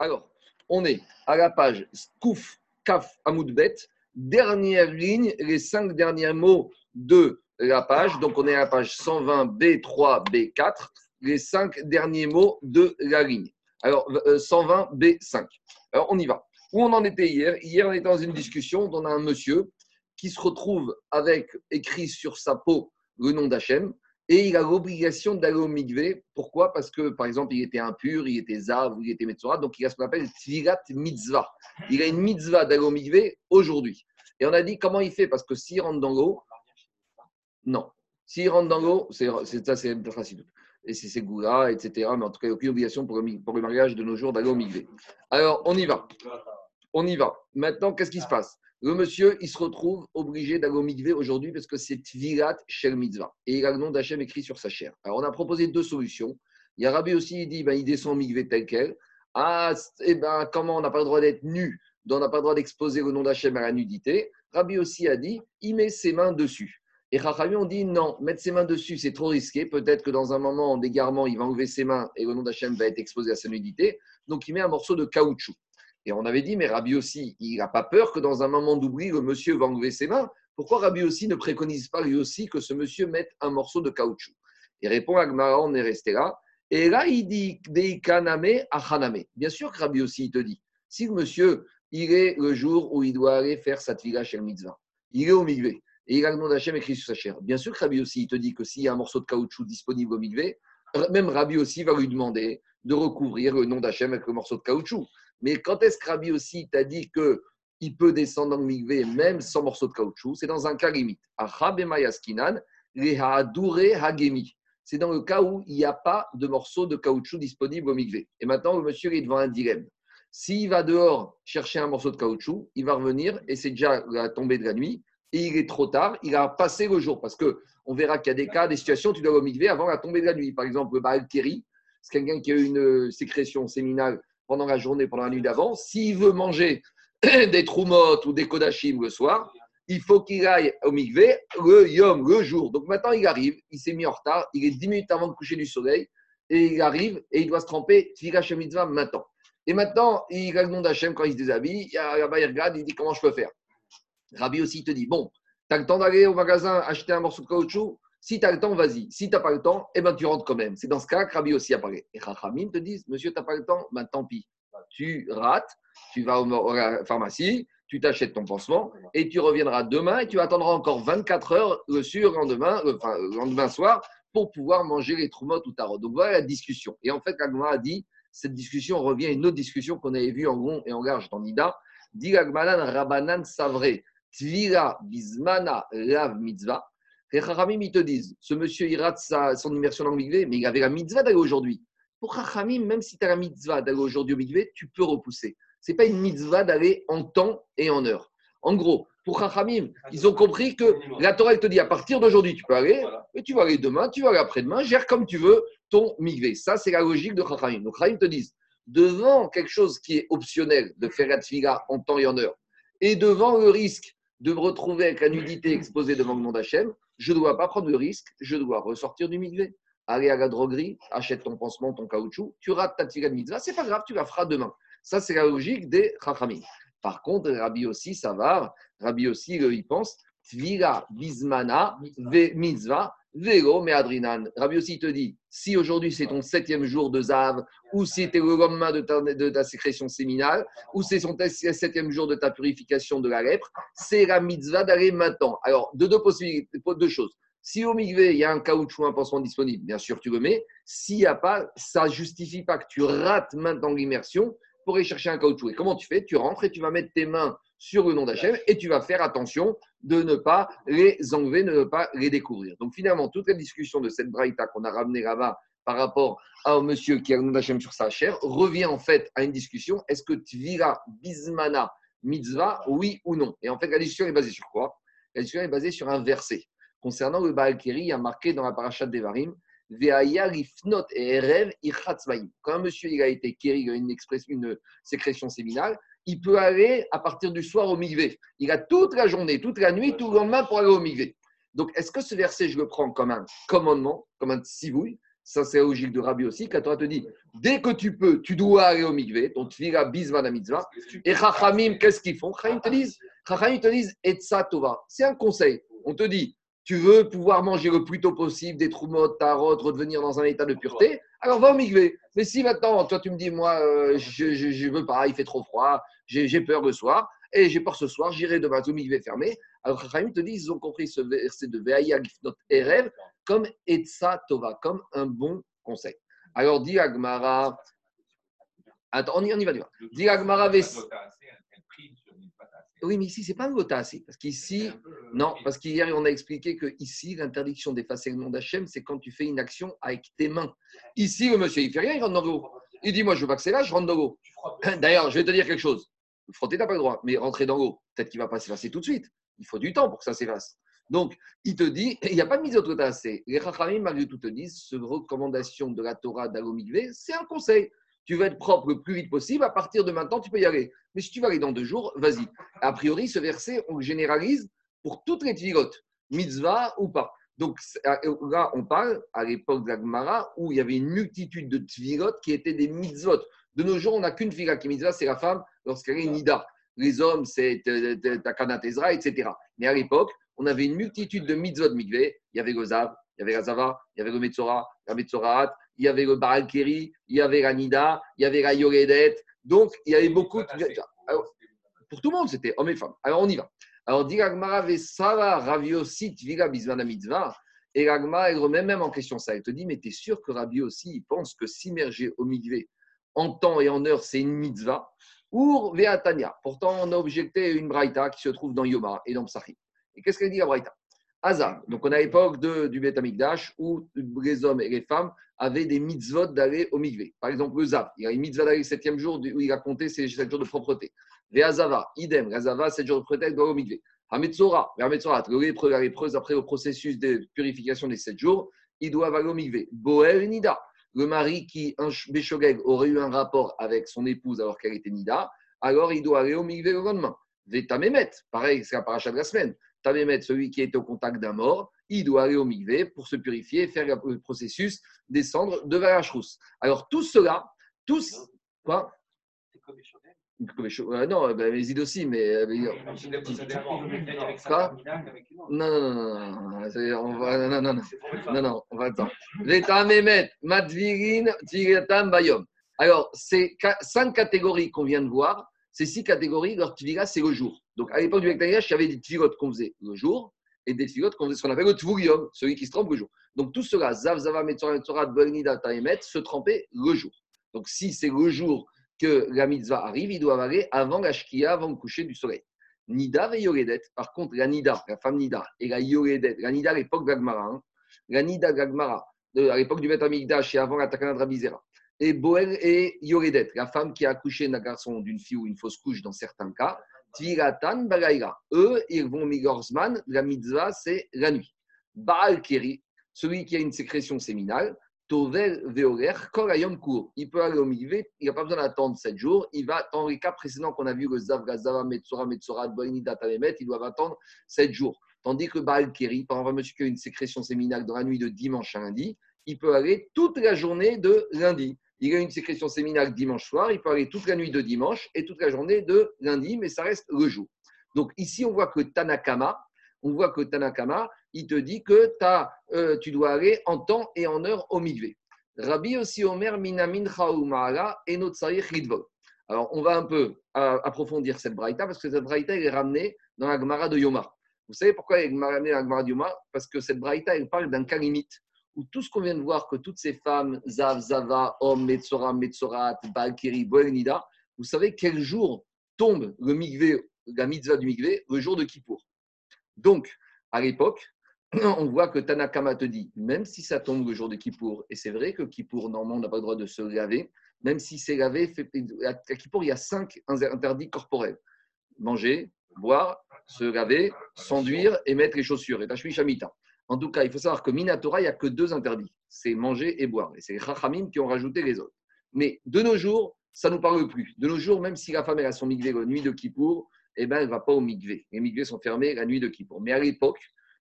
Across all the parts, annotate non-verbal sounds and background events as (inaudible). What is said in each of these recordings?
Alors, on est à la page Kouf, Kaf, Amoudbet, dernière ligne, les cinq derniers mots de la page. Donc, on est à la page 120, B3, B4, les cinq derniers mots de la ligne. Alors, 120, euh, B5. Alors, on y va. Où on en était hier? Hier, on était dans une discussion on a un monsieur qui se retrouve avec écrit sur sa peau le nom d'Hachem et il a l'obligation d'aller au mikvé. Pourquoi? Parce que, par exemple, il était impur, il était zav, il était metzora, donc il a ce qu'on appelle tvirat mitzvah. Il a une mitzvah d'aller au mikvé aujourd'hui. Et on a dit comment il fait? Parce que s'il rentre dans l'eau, non. S'il rentre dans l'eau, c'est ça, c'est facile. Et c'est Goula, etc. Mais en tout cas, il n'y a aucune obligation pour le, pour le mariage de nos jours d'aller au mikvé. Alors, on y va. On y va. Maintenant, qu'est-ce qui se passe? Le monsieur, il se retrouve obligé d'aller au mikvé aujourd'hui parce que c'est Tvirat Shel Mitzvah. Et il a le nom d'Hachem écrit sur sa chair. Alors, on a proposé deux solutions. Il y a Rabbi aussi, il dit, ben, il descend au mikvé tel quel. Ah, eh ben, comment on n'a pas le droit d'être nu on n'a pas le droit d'exposer le nom d'Hachem à la nudité. Rabbi aussi a dit, il met ses mains dessus. Et Chachamim ont dit non, mettre ses mains dessus, c'est trop risqué. Peut-être que dans un moment d'égarement, il va enlever ses mains et le nom d'Hachem va être exposé à sa nudité. Donc il met un morceau de caoutchouc. Et on avait dit, mais Rabbi aussi, il n'a pas peur que dans un moment d'oubli, le monsieur va enlever ses mains. Pourquoi Rabbi aussi ne préconise pas lui aussi que ce monsieur mette un morceau de caoutchouc? Il répond à Gmara, on est resté là. Et là, il dit Deikaname Achaname. Bien sûr que Rabbi aussi, il te dit si le monsieur, il est le jour où il doit aller faire sa tfila chez le mitzvah, il est au migvé, et il a le nom d'Hachem écrit sur sa chair. Bien sûr que Rabbi aussi, il te dit que s'il y a un morceau de caoutchouc disponible au migvé, même Rabbi aussi va lui demander de recouvrir le nom d'Hachem avec le morceau de caoutchouc. Mais quand est-ce que Rabbi aussi t'a dit qu'il peut descendre dans le migvé même sans morceau de caoutchouc? C'est dans un cas limite. C'est dans le cas où il n'y a pas de morceau de caoutchouc disponible au migvé. Et maintenant, le monsieur est devant un dilemme. S'il va dehors chercher un morceau de caoutchouc, il va revenir et c'est déjà la tombée de la nuit et il est trop tard, il a passé le jour parce que on verra qu'il y a des cas, des situations, tu dois au avant la tombée de la nuit. Par exemple, le Baal c'est quelqu'un qui a eu une sécrétion séminale pendant la journée, pendant la nuit d'avant. S'il veut manger (clears throat) des troumottes ou des kodachim le soir, il faut qu'il aille au mikvé le yom, le jour. Donc maintenant, il arrive, il s'est mis en retard, il est 10 minutes avant le coucher du soleil, et il arrive et il doit se tremper Tfiga Mitzvah maintenant. Et maintenant, il a le nom d'Hachem quand il se déshabille, il, regarde, il dit comment je peux faire? Rabbi aussi te dit bon, tu as le temps d'aller au magasin acheter un morceau de caoutchouc si tu as le temps, vas-y. Si tu n'as pas le temps, eh ben, tu rentres quand même. C'est dans ce cas que Rabbi aussi a parlé. Et Chachamim te disent, monsieur, tu n'as pas le temps, ben, tant pis. Tu rates, tu vas à la pharmacie, tu t'achètes ton pansement et tu reviendras demain et tu attendras encore 24 heures le surlendemain, enfin, le lendemain soir pour pouvoir manger les troumottes ou tarot. Donc voilà la discussion. Et en fait, Agma a dit, cette discussion revient à une autre discussion qu'on avait vue en rond et en large dans Nida. Dit Rabanan Savre, Tvira Bismana Lav Mitzvah. Les Chachamim, ils te disent, ce monsieur, il rate sa, son immersion dans le mikvé, mais il avait la mitzvah d'aller aujourd'hui. Pour Chachamim, même si tu as la mitzvah d'aller aujourd'hui au mikvé, tu peux repousser. Ce n'est pas une mitzvah d'aller en temps et en heure. En gros, pour Chachamim, ils ont compris que la Torah, elle te dit, à partir d'aujourd'hui, tu peux aller, et tu vas aller demain, tu vas aller après-demain, gère comme tu veux ton mikvé. Ça, c'est la logique de Chachamim. Donc, Chachamim te disent, devant quelque chose qui est optionnel de faire la en temps et en heure, et devant le risque de me retrouver avec la nudité exposée devant le nom d'Hachem, je ne dois pas prendre le risque, je dois ressortir du mikvé. Aller à la droguerie, achète ton pansement, ton caoutchouc, tu rates ta tigane mitzvah, c'est pas grave, tu la feras demain. Ça, c'est la logique des chachamim. Par contre, Rabbi aussi, ça va. Rabbi aussi, il pense, tvila bismana ve mitzvah, Vélo, mais Adrinan. Rabbi aussi te dit si aujourd'hui c'est ton septième jour de Zav, ou si c'était le lendemain de ta, de ta sécrétion séminale, ou c'est son septième jour de ta purification de la lèpre, c'est la mitzvah d'aller maintenant. Alors, de deux possibilités, deux choses. Si au mikvé, il y a un caoutchouc, un pansement disponible, bien sûr, tu le mets. S'il n'y a pas, ça ne justifie pas que tu rates maintenant l'immersion pour aller chercher un caoutchouc. Et comment tu fais? Tu rentres et tu vas mettre tes mains sur le nom d'Hachem et tu vas faire attention de ne pas les enlever, de ne pas les découvrir. Donc finalement, toute la discussion de cette braïta qu'on a ramenée là-bas par rapport à un monsieur qui a le nom d'Hachem sur sa chair revient en fait à une discussion est-ce que Tvira Bismana Mitzvah, oui ou non? Et en fait, la discussion est basée sur quoi? La discussion est basée sur un verset. Concernant le Baal Keri, il y a marqué dans la parashat d'Evarim Quand un monsieur il a été kéri, il a une, une sécrétion séminale, il peut aller à partir du soir au migvé. Il a toute la journée, toute la nuit, tout le lendemain pour aller au migvé. Donc, est-ce que ce verset, je le prends comme un commandement, comme un sivouille Ça, c'est la logique de Rabbi aussi. Quand on te dit, dès que tu peux, tu dois aller au mikvé, ton tvira bisvana mitzvah. Et Chachamim, qu'est-ce qu'ils font? Chachamim te disent, Chachamim te disent, etza tova. C'est un conseil. On te dit, tu veux pouvoir manger le plus tôt possible des ta tarot, redevenir dans un état de pureté, alors va au migvé. Mais si maintenant, toi, tu me dis, moi, euh, je ne veux pas, il fait trop froid, j'ai peur le soir, et j'ai peur ce soir, j'irai demain au migvé fermé. Alors, Chachamim te dit, ils ont compris ce verset de Ve'aya Gifnot Erev comme Etsa Tova, comme un bon conseil. Alors, dit Agmara, attends, on y, on y va, Dit Agmara, oui, mais ici, ce n'est pas un gota Parce qu'ici, non, parce qu'hier, on a expliqué que ici, l'interdiction d'effacer le nom d'Hachem, c'est quand tu fais une action avec tes mains. Ici, le monsieur, il fait rien, il rentre dans l'eau. Il dit, moi, je veux pas que c'est là, je rentre dans l'eau. D'ailleurs, je vais te dire quelque chose. Frotter, tu n'as pas le droit, mais rentrer dans l'eau, peut-être qu'il ne va pas s'effacer tout de suite. Il faut du temps pour que ça s'efface. Donc, il te dit, (laughs) il n'y a pas de mise au Les Chachamim, malgré tout, te disent, ce recommandation de la Torah d'Alomigvé, c'est un conseil tu veux être propre le plus vite possible, à partir de maintenant, tu peux y aller. Mais si tu vas aller dans deux jours, vas-y. A priori, ce verset, on le généralise pour toutes les tvilotes, mitzvah ou pas. Donc là, on parle à l'époque de la où il y avait une multitude de tvilotes qui étaient des mitzvot. De nos jours, on n'a qu'une fila qui est mitzvah, c'est la femme lorsqu'elle est nida. Les hommes, c'est Takanat Ezra, etc. Mais à l'époque, on avait une multitude de mitzvot mikveh. Il y avait le Zav, il y avait la Zava, il y avait le Metzora, la Metzoraat, il y avait le Baral Keri, il y avait la Nida, il y avait la Yoredet. Donc, il y avait beaucoup de. pour tout le monde, c'était hommes et femmes. Alors, on y va. Alors, dit Raviosit, Vila, Mitzvah. Et l'Agmara, elle remet même en question ça. Elle te dit, mais tu es sûr que Rabbi aussi, il pense que s'immerger au mikvé en temps et en heure, c'est une mitzvah? Ou Veatania. Pourtant, on a objecté une braïta qui se trouve dans Yoma et dans Psachim. Et qu'est-ce qu'elle dit la braïta? Azar. Donc, on a l'époque du Beth Amikdash où les hommes et les femmes avaient des mitzvot d'aller au mikvé. Par exemple, le Zav, il y a une mitzvah d'aller le septième jour où il a compté ses sept jours de propreté. Azava, idem, Azava, sept jours de propreté, doit au mikvé. Hametzora, la lépreuse, après le processus de purification des sept jours, il doit aller au mikvé. Boel Nida, le mari qui, un Béchogeg, aurait eu un rapport avec son épouse alors qu'elle était Nida, alors il doit aller au mikvé le lendemain. Vetamemet, pareil, c'est la paracha de la semaine. Tamemet, celui qui est au contact d'un mort, il doit aller au mikvé pour se purifier, faire le processus, descendre de la Alors, tout cela, tous. Quoi? Euh, non, ben, les ides aussi, mais. Quoi? non, non, non, non, on va, non, non, non, non, on va attendre. Bayom. Alors, c'est cinq catégories qu'on vient de voir. Ces six catégories, leur tvila, c'est le jour. Donc, à l'époque du Bektaniach, il y avait des tvilotes qu'on faisait le jour et des tvilotes qu'on faisait ce qu'on appelle le tvurium, celui qui se trompe le jour. Donc tout cela, Zav, Zava, Taemet, se tremper le jour. Donc si c'est le jour que la mitzvah arrive, il doit aller avant la shkia, avant le coucher du soleil. Nida et Yoredet, par contre, la Nida, la femme Nida, et la Yoredet, la Nida à l'époque d'Agmara, hein, la Nida d'Agmara, à l'époque du Beth Amikdash et avant la Takana de et Boel et Yoredet, la femme qui a accouché d'un garçon, d'une fille ou une fausse couche dans certains cas, Tiratan Bagaïra. Eux, ils vont Migorzman, la mitzvah, c'est la nuit. Baal Keri, celui qui a une sécrétion séminale, Tovel Veoler, Korayom Kour. Il peut aller au mikvé, il n'a pas besoin d'attendre 7 jours. Il va, dans les cas précédents qu'on a vu, le Zav, Gazava, Metsora, Metsora, Boini, Datamemet, il doit attendre 7 jours. Tandis que Baal Keri, par exemple, monsieur qui a une sécrétion séminale dans la nuit de dimanche à lundi, il peut aller toute la journée de lundi. Il a une sécrétion séminale dimanche soir, il peut aller toute la nuit de dimanche et toute la journée de lundi, mais ça reste le jour. Donc ici, on voit que Tanakama, on voit que Tanakama, il te dit que euh, tu dois aller en temps et en heure au mikvé. Rabbi aussi Omer minamin et Alors, on va un peu approfondir cette braïta parce que cette braïta est ramenée dans la Gemara de Yoma. Vous savez pourquoi elle est ramenée dans la Gemara de Yoma? Parce que cette braïta, elle parle d'un cas limite où tout ce qu'on vient de voir, que toutes ces femmes, Zav, Zava, Om, Metzora, Metzorat, Balkiri, Boelnida, vous savez quel jour tombe le mikvé, la mitzvah du mikvé, le jour de Kippour. Donc, à l'époque, (clears throat) on voit que Tanakama te dit, même si ça tombe le jour de Kippour, et c'est vrai que Kippour, normalement, n'a pas le droit de se laver, même si c'est lavé, à Kippour, il y a cinq interdits corporels. Manger, boire, se laver, s'enduire et mettre les chaussures. Et Tashmi Shamita. En tout cas, il faut savoir que Minatora, il n'y a que deux interdits c'est manger et boire. Et c'est les Chachamim qui ont rajouté les autres. Mais de nos jours, ça ne nous parle plus. De nos jours, même si la femme a son migvé la nuit de Kippour, eh ben, elle ne va pas au migvé. Les migvés sont fermés la nuit de Kippour. Mais à l'époque,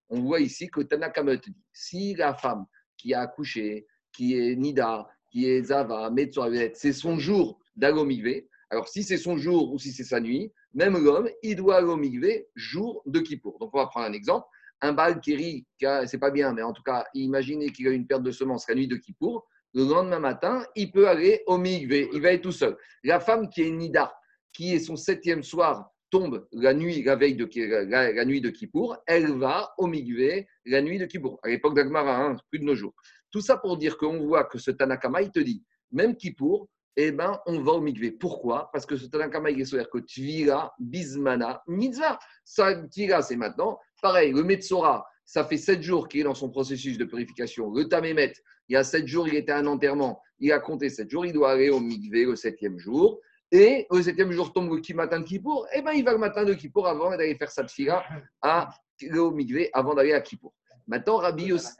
on voit ici que Tanakama dit si la femme qui a accouché, qui est Nida, qui est Zava, Metzoavet, c'est son jour d'Agomigvé. Alors, si c'est son jour ou si c'est sa nuit, même l'homme, il doit Agomigvé jour de Kippour. Donc, on va prendre un exemple. Un bal qui c'est pas bien, mais en tout cas, imaginez qu'il a une perte de semences la nuit de Kippour. Le lendemain matin, il peut aller au Migvé. Il va être tout seul. La femme qui est Nida, qui est son septième soir, tombe la nuit, la veille de la, nuit de Kippour, elle va au Migvé la nuit de Kippour. À l'époque d'Agmara, hein, plus de nos jours. Tout ça pour dire qu'on voit que ce Tanakama, il te dit, même Kippour, eh ben, on va au Migvé. Pourquoi? Parce que ce Tanakama, il est sur que Tvira, Bismana, Mitzvah. Ça, Tvira, c'est maintenant. Pareil, le Metzora, ça fait sept jours qu'il est dans son processus de purification. Le Tamémet, il y a sept jours, il était à un enterrement. Il a compté sept jours, il doit aller au Migvé le septième jour. Et le septième jour tombe le matin de Kippour, eh ben il va le matin de Kippour avant d'aller faire sa tfila à au Migvé avant d'aller à Kippour. Maintenant, Rabbi aussi.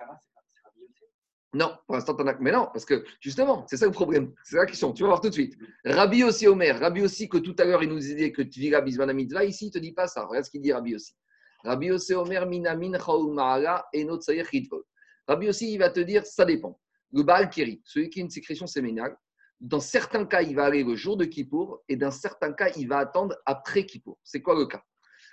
Non, pour l'instant, t'en as. Mais non, parce que justement, c'est ça le problème. C'est la question. Tu vas voir tout de suite. Rabbi aussi, Omer. Rabbi aussi, que tout à l'heure, il nous disait que Tvira Bismana Mitzvah. Ici, il ne te dit pas ça. Regarde ce qu'il dit, Rabbi aussi. Rabbi aussi, Omer, Minamin, et Rabbi aussi, il va te dire, ça dépend. Le Baal Kiri, celui qui a une sécrétion séminale, dans certains cas, il va aller le jour de Kippour et dans certains cas, il va attendre après Kippour. C'est quoi le cas?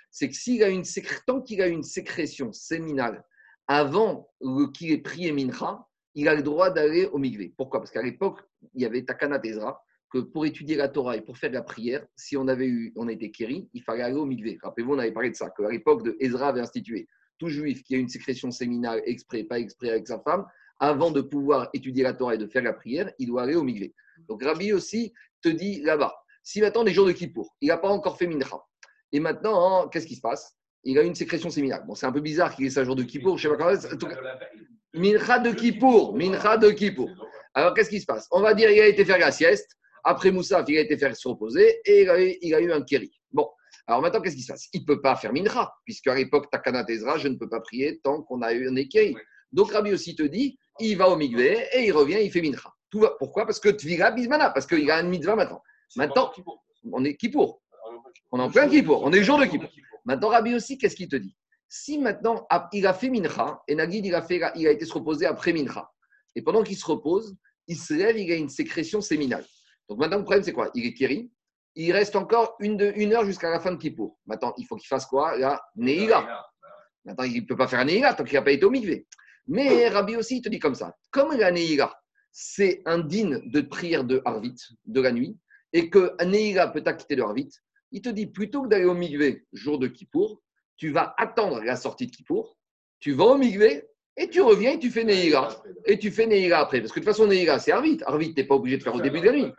C'est que s'il a une tant qu'il a une sécrétion séminale avant qu'il ait prié Mincha, il a le droit d'aller au Migvé. Pourquoi? Parce qu'à l'époque, il y avait Takana Ezra, que pour étudier la Torah et pour faire la prière, si on avait eu, on était kéri, il fallait aller au Migvé. Rappelez-vous, on avait parlé de ça, qu'à l'époque de Ezra avait institué tout juif qui a une sécrétion séminale exprès, pas exprès avec sa femme, avant de pouvoir étudier la Torah et de faire la prière, il doit aller au Migvé. Donc Rabbi aussi te dit là-bas, si maintenant les jours de Kippour, il n'a pas encore fait Mincha, et maintenant, hein, qu'est-ce qui se passe? Il a une sécrétion séminale. Bon, c'est un peu bizarre qu'il ait ça jour de Kippour, je ne sais pas comment. Mincha de Kippour, Mincha de Kippour. Alors qu'est-ce qui se passe? On va dire il a été faire la sieste, après Moussa, il a été faire se reposer, et il a eu, un kéri. Bon, alors maintenant, qu'est-ce qui se passe? Il ne peut pas faire Mincha, puisqu'à l'époque, Takana Tezra, je ne peux pas prier tant qu'on a eu un kéri. Donc Rabbi aussi te dit, il va au Migvé et il revient, il fait Mincha. Pourquoi? Parce que Tvira Bismana, parce qu'il a un mitzvah maintenant. Maintenant, on est Kippour. On est en plein Kippour. On est le jour de Kippour. Maintenant, Rabbi aussi, qu'est-ce qu'il te dit? Si maintenant, il a fait Mincha, et Nagid, il a, fait, il a été se reposer après Mincha, et pendant qu'il se repose, il se lève, il a une sécrétion séminale. Donc maintenant, le problème, c'est quoi? Il est Kiri. Il reste encore une, de, une heure jusqu'à la fin de Kippour. Maintenant, il faut qu'il fasse quoi? La Neila. Maintenant, il ne peut pas faire Neila tant qu'il n'a pas été au Mikvé. Mais Rabbi aussi, il te dit comme ça. Comme la Neila, c'est indigne de prière de Harvit, de la nuit, et que Neila peut t'acquitter de Harvit, il te dit plutôt que d'aller au Migvé jour de Kippour, tu vas attendre la sortie de Kippour, tu vas au Migvé et tu reviens et tu fais Neila. Et tu fais Neila après. Parce que de toute façon, Neila, c'est Harvit. Harvit, tu n'es pas obligé de faire au début de la nuit.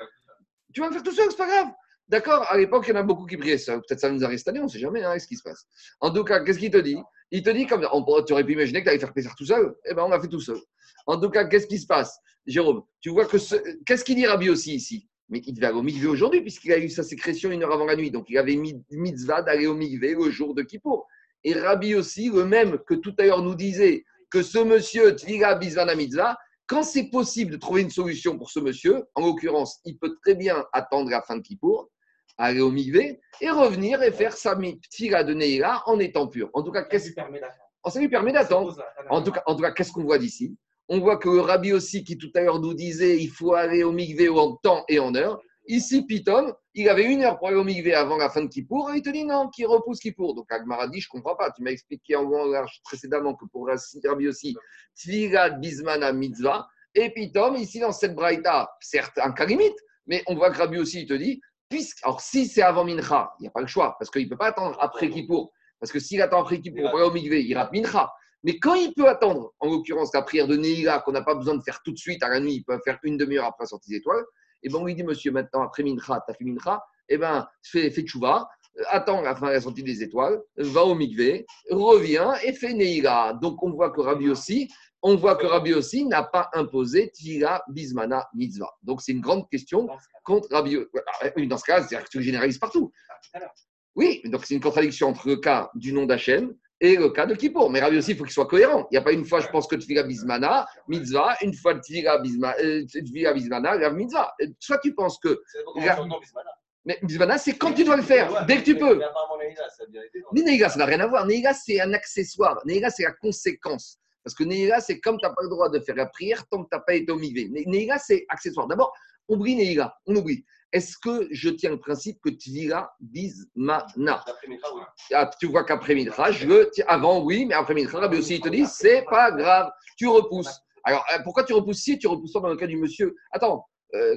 Tu vas le faire tout seul, c'est pas grave. D'accord À l'époque, il y en a beaucoup qui priaient ça. Peut-être ça nous arrive cette année, on ne sait jamais hein, ce qui se passe. En tout cas, qu'est-ce qu'il te dit? Il te dit comme on, tu aurais pu imaginer que tu allais faire plaisir tout seul. Eh bien, on l'a fait tout seul. En tout cas, qu'est-ce qui se passe? Jérôme, tu vois que qu'est-ce qu'il dit Rabbi aussi ici? Mais il devait aller au mikvé aujourd'hui puisqu'il a eu sa sécrétion une heure avant la nuit. Donc il avait mis mitzvah d'aller au mikvé le jour de Kippour. Et Rabbi aussi, le même que tout à l'heure nous disait que ce monsieur Tvira Bizvana Mitzvah, quand c'est possible de trouver une solution pour ce monsieur, en l'occurrence, il peut très bien attendre la fin de Kippour, aller au mikvé et revenir et faire sa Tvira de Neira en étant pur. En tout cas, qu'est-ce oh, ça lui permet d'attendre. En tout cas, en tout cas qu'est-ce qu'on voit d'ici? On voit que le rabbi aussi, qui tout à l'heure nous disait il faut aller au mikvé en temps et en heure, ici, Pitom, il avait une heure pour aller au mikvé avant la fin de Kippour, et il te dit non, qui repousse Kippour. Donc Agmara dit je ne comprends pas. Tu m'as expliqué en précédemment que pour Rabbi aussi, Tvira Bismana Mitzvah, et Pitom, ici dans cette braïta, certes un kalimite, mais on voit que Rabbi aussi, il te dit, puisque, alors si c'est avant Mincha, il n'y a pas le choix, parce qu'il ne peut pas attendre après Kippour. Parce que s'il attend après Kippour pour aller au mikvé, il rate Mincha. Mais quand il peut attendre, en l'occurrence la prière de Neila, qu'on n'a pas besoin de faire tout de suite à la nuit, il peut faire une demi-heure après la sortie des étoiles, et bien on lui dit, monsieur, maintenant, après Mincha, tu as fait Mincha, et eh ben fais, fais tchouva, attends la fin de la sortie des étoiles, va au mikvé, reviens et fais Neila. Donc on voit que Rabbi aussi, on voit que Rabbi aussi n'a pas imposé Tira Bismana Mitzvah. Donc c'est une grande question contre Rabbi. Oui, dans ce cas, c'est-à-dire que tu le généralises partout. Oui, donc c'est une contradiction entre le cas du nom d'Hachem et le cas de Kippour. Mais Rabbi aussi, il faut qu'il soit cohérent. Il n'y a pas une fois, je pense, que Tfila Bismana, mitzvah, une fois Tfila Bismana, euh, Bismana, Rav mitzvah. Soit tu penses que. Mais Bismana, c'est quand tu dois le faire, dès que tu peux. Neiga, ça n'a rien à voir. Neiga, c'est un accessoire. Neiga, c'est la conséquence. Parce que Neila, c'est comme tu n'as pas le droit de faire la prière tant que tu n'as pas été au Migvé. Neila, c'est accessoire. D'abord, on oublie Neila, on oublie. Est-ce que je tiens le principe que Tvira bismana ah, Tu vois qu'après Mincha, je veux, avant oui, mais après Mincha, Rabbi aussi il te dit, c'est pas grave, tu repousses. Alors, euh, pourquoi tu repousses si tu repousses pas dans le cas du monsieur? Attends, euh,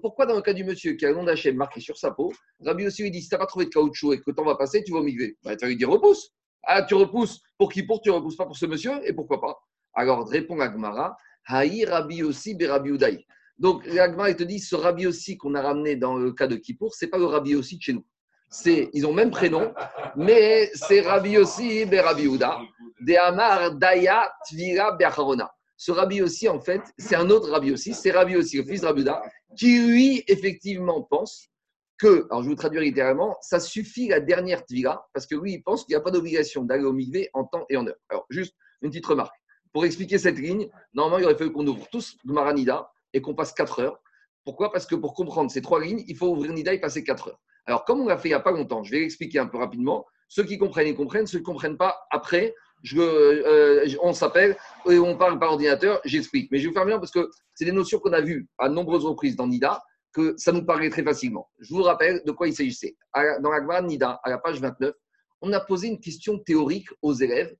pourquoi dans le cas du monsieur qui a le nom d'Hachem marqué sur sa peau, Rabbi aussi lui dit si tu n'as pas trouvé de caoutchouc et que le temps va passer, tu vas migrer. Bah, tu vas lui dire repousse. Ah, tu repousses. Pour qui? Pour tu ne repousses pas pour ce monsieur et pourquoi pas? Alors répond Agmara Haï Rabbi aussi Rabbi Udaï. Donc l'Agmara il te dit ce Rabbi aussi qu'on a ramené dans le cas de Kippour, c'est pas le Rabbi aussi de chez nous. C'est, ils ont même prénom, mais c'est Rabbi aussi Rabbi Uda, de Amar Daya Tvira Be'acharona. Ce rabbi aussi, en fait, c'est un autre rabbi aussi, c'est rabbi aussi, le fils de Rabuda, qui lui, effectivement, pense que, alors je vous traduire littéralement, ça suffit la dernière tvila, parce que lui, il pense qu'il n'y a pas d'obligation d'aller au migvé en temps et en heure. Alors, juste une petite remarque. Pour expliquer cette ligne, normalement, il aurait fallu qu'on ouvre tous Maranida et qu'on passe 4 heures. Pourquoi? Parce que pour comprendre ces trois lignes, il faut ouvrir Nida et passer 4 heures. Alors, comme on l'a fait il n'y a pas longtemps, je vais l'expliquer un peu rapidement. Ceux qui comprennent, ils comprennent. Ceux qui ne comprennent pas, après, euh, on s'appelle et on parle par ordinateur, j'explique. Mais je vais vous faire bien parce que c'est des notions qu'on a vues à nombreuses reprises dans NIDA, que ça nous paraît très facilement. Je vous rappelle de quoi il s'agissait. Dans la Gemara NIDA, à la page 29, on a posé une question théorique aux élèves.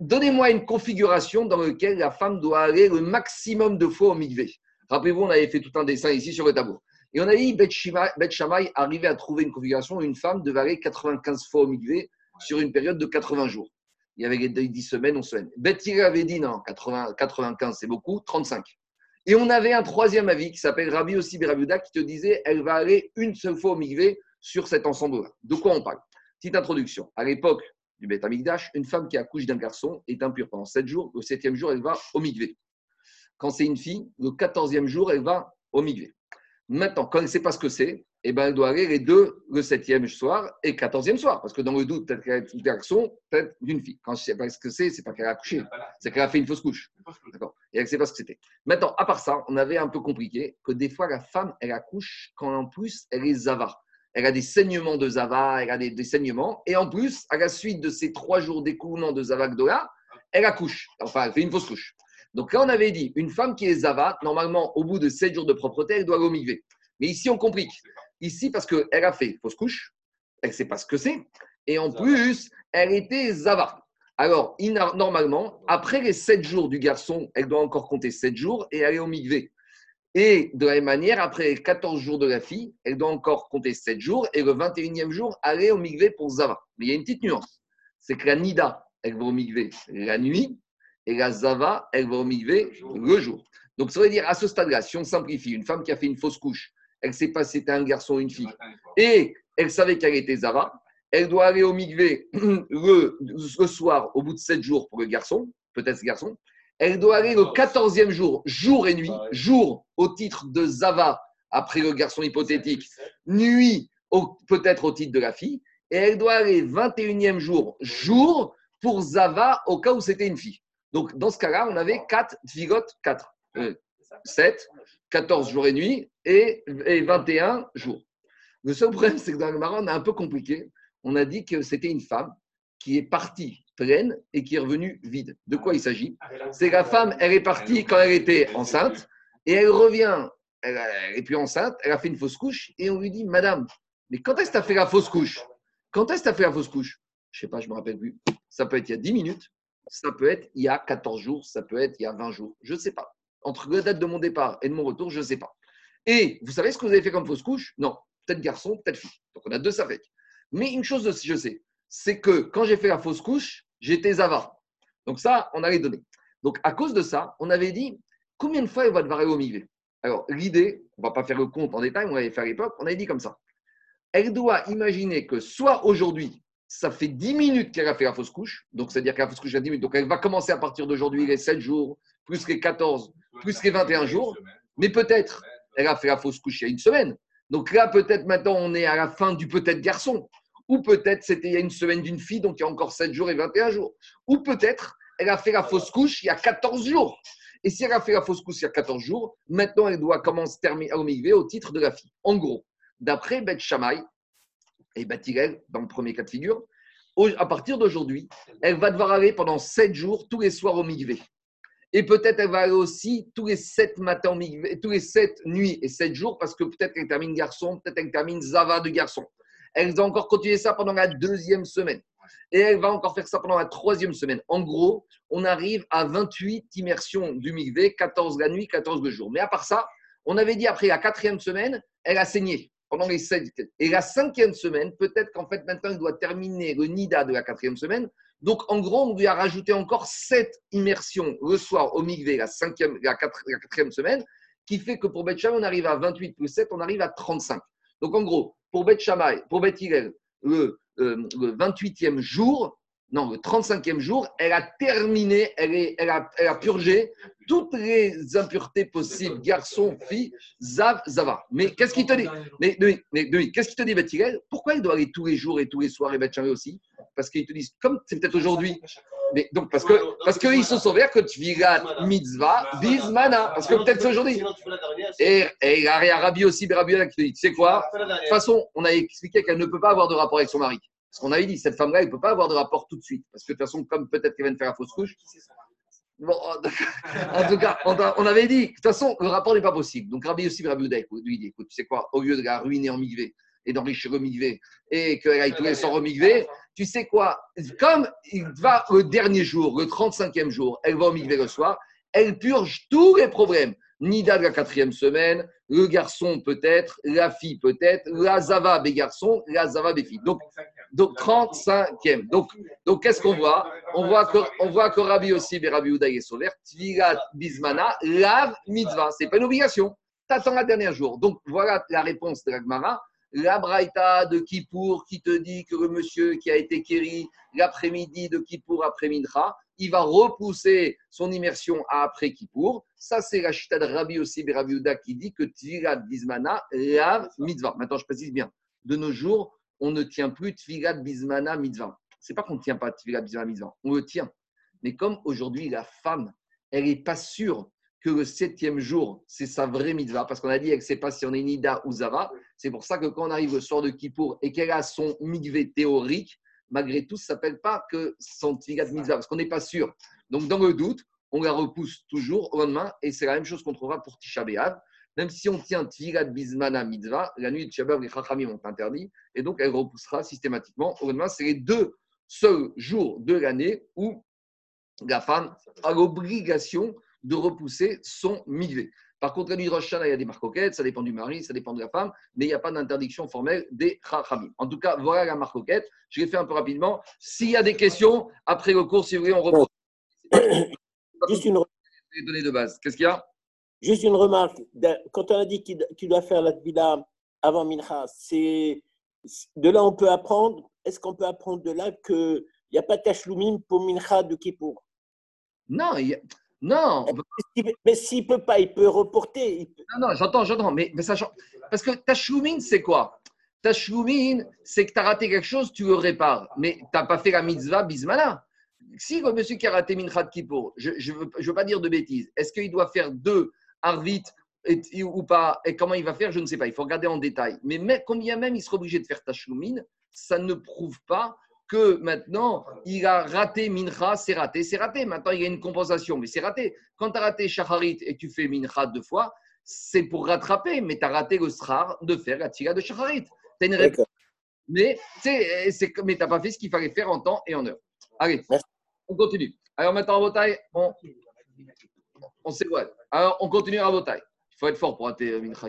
Donnez-moi une configuration dans laquelle la femme doit aller le maximum de fois au mikvé. Rappelez-vous, on avait fait tout un dessin ici sur le tableau. Et on a dit, Beth Shammai arrivait à trouver une configuration où une femme devait aller 95 fois au sur une période de 80 jours il y avait 10 semaines, 11 semaines. Beth avait dit non, 80, 95 c'est beaucoup, 35. Et on avait un troisième avis qui s'appelle Rabbi aussi Berabuda qui te disait elle va aller une seule fois au sur cet ensemble-là. De quoi on parle? Petite introduction. À l'époque du Beth Amigdash, une femme qui accouche d'un garçon est impure pendant 7 jours. Le septième jour, elle va au. Quand c'est une fille, le quatorzième jour, elle va au Migvé. Maintenant, quand elle ne sait pas ce que c'est, eh ben, elle doit aller les deux le septième soir et quatorzième soir. Parce que dans le doute, peut-être qu'elle est un garçon, peut-être d'une fille. Quand je ne sais pas ce que c'est, c'est pas qu'elle a accouché, c'est qu'elle a fait une fausse couche. D'accord. Et elle ne sait pas ce que c'était. Maintenant, à part ça, on avait un peu compliqué que des fois, la femme, elle accouche quand en plus, elle est zava. Elle a des saignements de zava, elle a des, saignements. Et en plus, à la suite de ces trois jours d'écoulement de zava Gdola, elle accouche. Enfin, elle fait une fausse couche. Donc là, on avait dit, une femme qui est Zava, normalement, au bout de 7 jours de propreté, elle doit l'omigver. Mais ici, on complique. Ici, parce qu'elle a fait fausse couche, elle ne sait pas ce que c'est. Et en plus, elle était Zava. Alors, normalement, après les 7 jours du garçon, elle doit encore compter 7 jours et aller au migvé. Et de la même manière, après les 14 jours de la fille, elle doit encore compter 7 jours et le 21e jour, aller au migvé pour Zava. Mais il y a une petite nuance. C'est que la Nida, elle va au migvé la nuit et la Zava, elle va au migvé le jour. Donc, ça veut dire, à ce stade-là, si on simplifie, une femme qui a fait une fausse couche, elle ne sait pas si c'était un garçon ou une fille, et elle savait qu'elle était Zava, elle doit aller au migvé (clears throat) le, soir, au bout de 7 jours pour le garçon, peut-être ce garçon. Elle doit aller le 14e jour, jour et nuit, jour au titre de Zava, après le garçon hypothétique, nuit peut-être au titre de la fille, et elle doit aller 21e jour, jour pour Zava au cas où c'était une fille. Donc, dans ce cas-là, on avait 4 vigotes, 4, 7, 14 jours et nuits et, 21 jours. Le seul problème, c'est que dans le Maroc, on a un peu compliqué. On a dit que c'était une femme qui est partie pleine et qui est revenue vide. De quoi il s'agit? C'est la femme, elle est partie quand elle était enceinte et elle revient, elle, est plus enceinte, elle a fait une fausse couche et on lui dit Madame, mais quand est-ce que tu as fait la fausse couche? Quand est-ce que tu as fait la fausse couche? Je ne sais pas, je ne me rappelle plus. Ça peut être il y a 10 minutes, ça peut être il y a 14 jours, ça peut être il y a 20 jours, je ne sais pas. Entre la date de mon départ et de mon retour, je ne sais pas. Et vous savez ce que vous avez fait comme fausse couche? Non, peut-être garçon, peut-être fille. Donc on a deux avec. Mais une chose aussi, je sais, c'est que quand j'ai fait la fausse couche, j'étais Zava. Donc ça, on avait donné. Donc à cause de ça, on avait dit combien de fois elle va devoir aller au milieu Alors l'idée, on ne va pas faire le compte en détail, on avait fait à l'époque, on avait dit comme ça. Elle doit imaginer que soit aujourd'hui, ça fait 10 minutes qu'elle a fait la fausse couche. Donc, c'est-à-dire qu'elle a fausse couche à 10 minutes. Donc, elle va commencer à partir d'aujourd'hui les 7 jours, plus les 14, plus les 21 jours. Mais peut-être, elle a fait la fausse couche il y a une semaine. Donc là, peut-être maintenant, on est à la fin du peut-être garçon. Ou peut-être c'était il y a une semaine d'une fille, donc il y a encore 7 jours et 21 jours. Ou peut-être, elle a fait la fausse couche il y a 14 jours. Et si elle a fait la fausse couche il y a 14 jours, maintenant, elle doit commencer à terminer au titre de la fille. En gros, d'après Beth Shammai, et Batirel, dans le premier cas de figure, à partir d'aujourd'hui, elle va devoir aller pendant 7 jours tous les soirs au Migvé. Et peut-être elle va aller aussi tous les 7 matins au Migvé, tous les 7 nuits et 7 jours, parce que peut-être qu'elle termine garçon, peut-être qu'elle termine Zava de garçon. Elle va encore continuer ça pendant la deuxième semaine. Et elle va encore faire ça pendant la troisième semaine. En gros, on arrive à 28 immersions du Migvé, 14 la nuit, 14 le jour. Mais à part ça, on avait dit après la quatrième semaine, elle a saigné pendant les sept. Et la cinquième semaine, peut-être qu'en fait maintenant, il doit terminer le Nida de la quatrième semaine. Donc en gros, on lui a rajouté encore sept immersions le soir au Migvé, la, cinquième, la, quatrième semaine, qui fait que pour Beth on arrive à 28 plus 7, on arrive à 35. Donc en gros, pour Beth pour Beth le, euh, le 28e jour, non, le 35e jour, elle a terminé, elle, elle, a, elle purgé toutes les impuretés possibles, garçon, fille, zav, zava. Mais qu'est-ce qu'il te dit Mais, mais, qu'est-ce qu'il te dit, Bethilel Pourquoi il doit aller tous les jours et tous les soirs et Bethchamé aussi? Parce qu'ils te disent, comme c'est peut-être aujourd'hui, mais donc parce que parce qu'ils se sont que tu viras mitzvah bismana parce que peut-être c'est aujourd'hui. Et a Rabbi aussi, Rabbi qui te dit, tu sais quoi? De toute façon, on a expliqué qu'elle ne peut pas avoir de rapport avec son mari. Parce qu'on avait dit, cette femme-là, elle ne peut pas avoir de rapport tout de suite. Parce que de toute façon, comme peut-être qu'elle vient de faire la fausse couche. Bon, en tout cas, on avait dit, de toute façon, le rapport n'est pas possible. Donc, Rabbi aussi, Rabbi lui dit, écoute, tu sais quoi, au lieu de la ruiner en migvé et d'enrichir le migvé et qu'elle aille tous les soirs au migvé, tu sais quoi, comme il va le dernier jour, le 35e jour, elle va au migvé le soir, elle purge tous les problèmes. Nida de la quatrième semaine, le garçon peut-être, la fille peut-être, la zava des garçons, la zava des filles. Donc, donc 35e. Donc, donc qu'est-ce qu'on voit? On voit, que, on voit que Rabbi aussi, et Rabbi Uday est sauvé. Tvirat Bismana, lave mitzvah. Ce n'est pas une obligation. Tu attends le dernier jour. Donc, voilà la réponse de l'Agmara. La braïta de Kippour qui te dit que le monsieur qui a été kéri l'après-midi de Kippour après Mincha, il va repousser son immersion à après Kippour. Ça, c'est la chita de Rabbi aussi, Rabbi Uda qui dit que Tvirat Bismana, lave mitzvah. Maintenant, je précise bien. De nos jours, on ne tient plus Tfilat Bismana Mitzvah. C'est pas qu'on ne tient pas Tfilat Bismana Mitzvah, on le tient. Mais comme aujourd'hui, la femme, elle n'est pas sûre que le septième jour, c'est sa vraie mitzvah, parce qu'on a dit qu'elle ne sait pas si on est Nida ou Zara. C'est pour ça que quand on arrive le soir de Kippour et qu'elle a son mikvé théorique, malgré tout, ça ne s'appelle pas que son Tfilat Mitzvah, parce qu'on n'est pas sûr. Donc, dans le doute, on la repousse toujours au lendemain, et c'est la même chose qu'on trouvera pour Tisha B'Av. Même si on tient Tvirat Bismana Mitzvah, la nuit de Shabbat, les Chachamim ont interdit, et donc elle repoussera systématiquement. Au lendemain, c'est les deux seuls jours de l'année où la femme a l'obligation de repousser son mivé. Par contre, la nuit de Rosh il y a des marcoquettes, ça dépend du mari, ça dépend de la femme, mais il n'y a pas d'interdiction formelle des Chachamim. En tout cas, voilà la marcoquette. Je l'ai fait un peu rapidement. S'il y a des questions, après le cours, si vous voulez, on repose. (coughs) Juste une données de base. Qu'est-ce qu'il y a? Juste une remarque. Quand on a dit qu'il doit faire la Tvila avant Mincha, c'est de là on peut apprendre. Est-ce qu'on peut apprendre de là qu'il n'y a pas de tachloumim pour Mincha de Kippour? Non, non. Mais s'il ne peut pas, il peut reporter. Non, non, j'entends, j'entends. Mais, mais ça, parce que tachloumim, c'est quoi? Tachloumim, c'est que tu as raté quelque chose, tu le répares. Mais tu n'as pas fait la mitzvah bismana. Si le monsieur qui a raté Mincha de Kippour, je ne veux, veux, pas dire de bêtises, est-ce qu'il doit faire deux Arvit ou pas, et comment il va faire, je ne sais pas. Il faut regarder en détail. Mais, combien même il sera obligé de faire Tachloumine, ça ne prouve pas que maintenant, il a raté Mincha, c'est raté, c'est raté. Maintenant, il y a une compensation, mais c'est raté. Quand tu as raté Shacharit et tu fais Mincha deux fois, c'est pour rattraper, mais tu as raté le Srar de faire la tira de Shacharit. Tu une réponse. Mais tu n'as pas fait ce qu'il fallait faire en temps et en heure. Allez, on continue. Alors maintenant, en on, on s'éloigne. Alors, on continue à bataille. Il faut être fort pour rater Mincha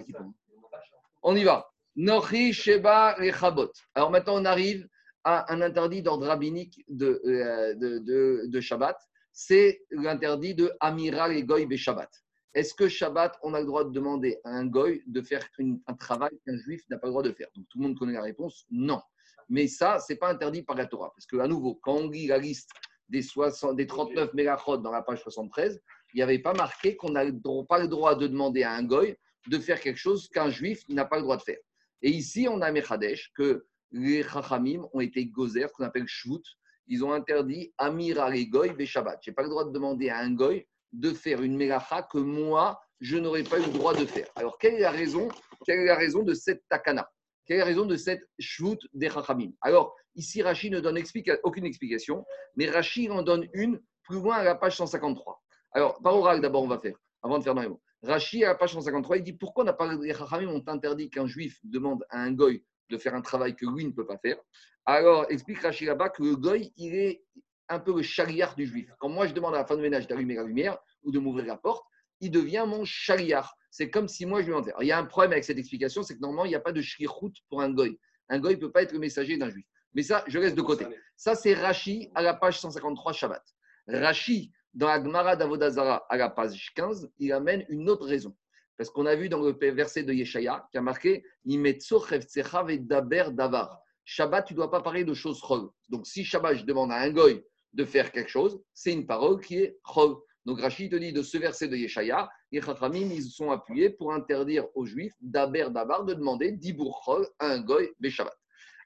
On y va. Nochi, Sheba, Rechabot. Alors maintenant, on arrive à un interdit d'ordre rabbinique de, euh, de, de, Shabbat. C'est l'interdit de Amiral et Goy Shabbat. Est-ce que Shabbat, on a le droit de demander à un Goy de faire un travail qu'un juif n'a pas le droit de faire? Donc tout le monde connaît la réponse non. Mais ça, ce n'est pas interdit par la Torah. Parce que, à nouveau, quand on lit la liste des, 60, des 39 mégachot dans la page 73, il n'y avait pas marqué qu'on n'a pas le droit de demander à un goy de faire quelque chose qu'un juif n'a pas le droit de faire. Et ici, on a Mechadesh, que les Chachamim ont été gozer, qu'on appelle shvut. Ils ont interdit Amir les goy Shabbat. Je n'ai pas le droit de demander à un goy de faire une melacha que moi, je n'aurais pas eu le droit de faire. Alors, quelle est la raison, quelle est la raison de cette takana? Quelle est la raison de cette shvut des Chachamim? Alors, ici, Rachid ne donne aucune explication, mais Rachid en donne une plus loin à la page 153. Alors, par oral, d'abord, on va faire, avant de faire dans les mots. Rachid, à la page 153, il dit pourquoi on n'a pas, les Chachamim ont interdit qu'un juif demande à un goy de faire un travail que lui ne peut pas faire? Alors, explique Rachid là-bas que le goy, il est un peu le chariard du juif. Quand moi, je demande à la femme de ménage d'allumer la lumière ou de m'ouvrir la porte, il devient mon chariard. C'est comme si moi, je lui demandais. Il y a un problème avec cette explication, c'est que normalement, il n'y a pas de shrihout pour un goy. Un goy ne peut pas être le messager d'un juif. Mais ça, je laisse de côté. Ça, c'est Rachi à la page 153 Shabbat. Rachi, dans la Gemara d'Avodazara à la page 15, il amène une autre raison. Parce qu'on a vu dans le verset de Yeshaya qui a marqué daber davar. Shabbat, tu ne dois pas parler de choses chol. Donc, si Shabbat, je demande à un goy de faire quelque chose, c'est une parole qui est chol. Donc, Rachid te dit de ce verset de Yeshaya, les Chachamim, ils sont appuyés pour interdire aux Juifs d'aber davar de demander dibur chol à un goy Shabbat.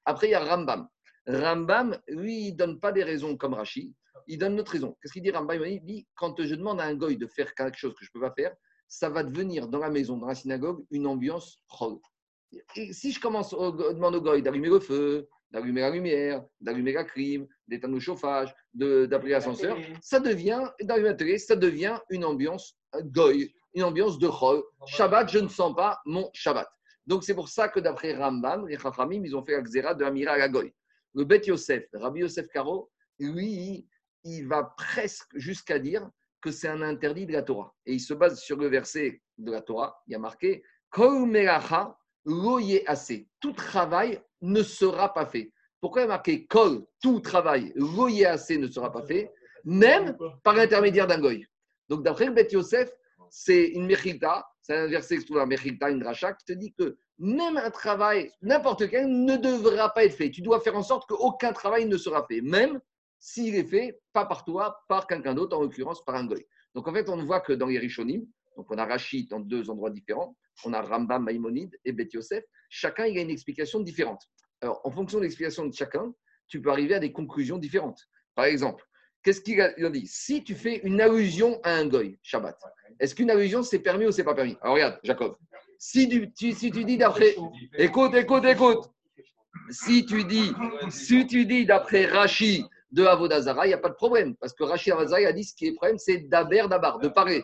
Après, il y a Rambam. Rambam, lui, il ne donne pas des raisons comme Rachid, il donne notre raison. Qu'est-ce qu'il dit Rambam? Il dit quand je demande à un goy de faire quelque chose que je ne peux pas faire, ça va devenir dans la maison, dans la synagogue, une ambiance chol. Et si je commence à demander au goy d'allumer le feu, d'allumer la lumière, d'allumer la clim, d'éteindre le chauffage, d'appeler l'ascenseur, ça devient, d'allumer ça devient une ambiance goy, une ambiance de chol. Shabbat, je ne sens pas mon Shabbat. Donc c'est pour ça que d'après Rambam, les Chachamim, ils ont fait la xéra de Amira à la goy. Le Bet Yosef, Rabbi Yosef Karo, lui, il va presque jusqu'à dire que c'est un interdit de la Torah. Et il se base sur le verset de la Torah. Il y a marqué. Tout travail ne sera pas fait. Pourquoi il y a marqué Kol, tout travail, assez ne sera pas fait, même par l'intermédiaire d'un goy. Donc d'après le Bet Yosef, c'est une mechilta, c'est un verset qui se trouve dans une dracha, qui te dit que même un travail, n'importe quel, ne devra pas être fait. Tu dois faire en sorte qu'aucun travail ne sera fait, même s'il est fait pas par toi, par quelqu'un d'autre, en l'occurrence par un goy. Donc en fait, on voit que dans les Rishonim, donc on a Rachid dans deux endroits différents, on a Rambam, Maïmonide et Bet Yosef, chacun il a une explication différente. Alors en fonction de l'explication de chacun, tu peux arriver à des conclusions différentes. Par exemple, qu'est-ce qu'il a dit? Si tu fais une allusion à un goy, Shabbat, est-ce qu'une allusion c'est permis ou c'est pas permis? Alors regarde, Jacob, si tu, si tu dis d'après. Écoute, écoute, écoute. Si tu dis, si tu dis d'après Rachi de Avodazara, il n'y a pas de problème. Parce que Rachi Avodazara a dit ce qui est problème, c'est d'Aber d'Abar, de parler.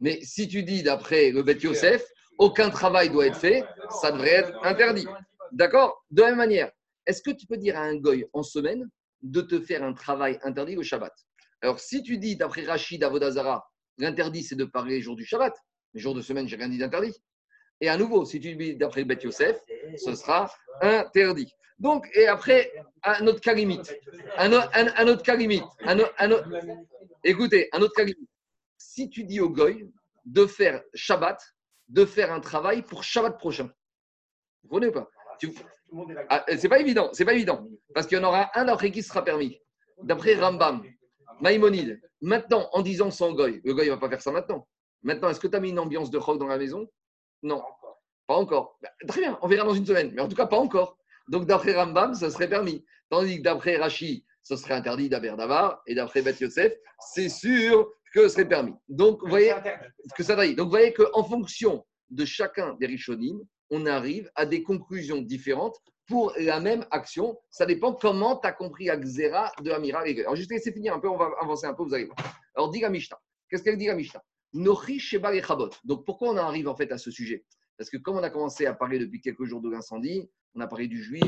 Mais si tu dis d'après le Bet Yosef, aucun travail doit être fait, ça devrait être interdit. D'accord? De la même manière, est-ce que tu peux dire à un goy en semaine de te faire un travail interdit le Shabbat? Alors, si tu dis d'après Rachid Avodazara, l'interdit c'est de parler les jours du Shabbat, les jours de semaine, j'ai rien dit d'interdit. Et à nouveau, si tu dis d'après Beth Yosef, ce sera interdit. Donc, et après, un autre cas limite. Un, autre cas limite. écoutez, un autre cas limite. Si tu dis au goy de faire Shabbat, de faire un travail pour Shabbat prochain. Vous comprenez ou pas? Ah, C'est pas évident, c'est pas évident. Parce qu'il y en aura un d'après qui sera permis. D'après Rambam, Maïmonide. Maintenant, en disant son goy, le goy ne va pas faire ça maintenant. Maintenant, est-ce que tu as mis une ambiance de rock dans la maison? Non, pas encore. Bah, très bien, on verra dans une semaine, mais en tout cas pas encore. Donc d'après Rambam, ça serait permis. Tandis que d'après Rashi, ce serait interdit d'Aber Davar, et d'après Beth Yosef, c'est sûr que ce serait permis. Donc vous voyez que ça Donc vous voyez qu'en fonction de chacun des Rishonim, on arrive à des conclusions différentes pour la même action. Ça dépend comment tu as compris la de Amira Alors, juste laisser finir un peu, on va avancer un peu, vous allez voir. Alors, dit la Mishnah. Qu'est-ce qu'elle dit la Mishnah? Donc pourquoi on arrive en fait à ce sujet? Parce que comme on a commencé à parler depuis quelques jours de l'incendie, on a parlé du juif,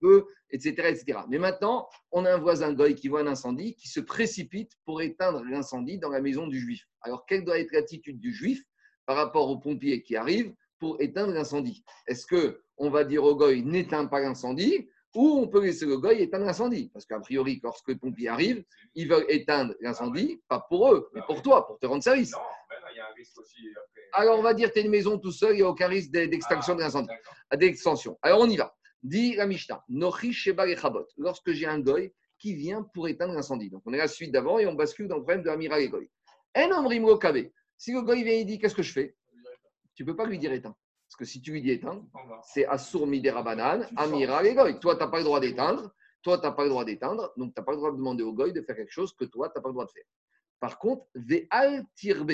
peu, etc., etc. Mais maintenant, on a un voisin goy qui voit un incendie, qui se précipite pour éteindre l'incendie dans la maison du juif. Alors quelle doit être l'attitude du juif par rapport aux pompiers qui arrivent pour éteindre l'incendie? Est-ce que on va dire au goy n'éteins pas l'incendie? Ou on peut laisser le goy éteindre l'incendie. Parce qu'a priori, lorsque les pompiers arrivent, ils veulent éteindre l'incendie, pas pour eux, mais pour toi, pour te rendre service. Alors, on va dire que tu es une maison tout seul, il n'y a aucun risque d'extinction de l'incendie, d'extension. Alors, on y va. Dit la Mishnah, lorsque j'ai un goy qui vient pour éteindre l'incendie. Donc, on est la suite d'avant et on bascule dans le problème de l'amiral et goy. Si le goy vient et dit Qu'est-ce que je fais? Tu ne peux pas lui dire éteindre. Parce que si tu lui dis éteindre, c'est Assur Midera Banane, Amira et Goy. Toi, tu n'as pas le droit d'éteindre. Toi, tu n'as pas le droit d'éteindre. Donc, tu n'as pas le droit de demander au Goy de faire quelque chose que toi, tu n'as pas le droit de faire. Par contre, Ve'al Tirbe.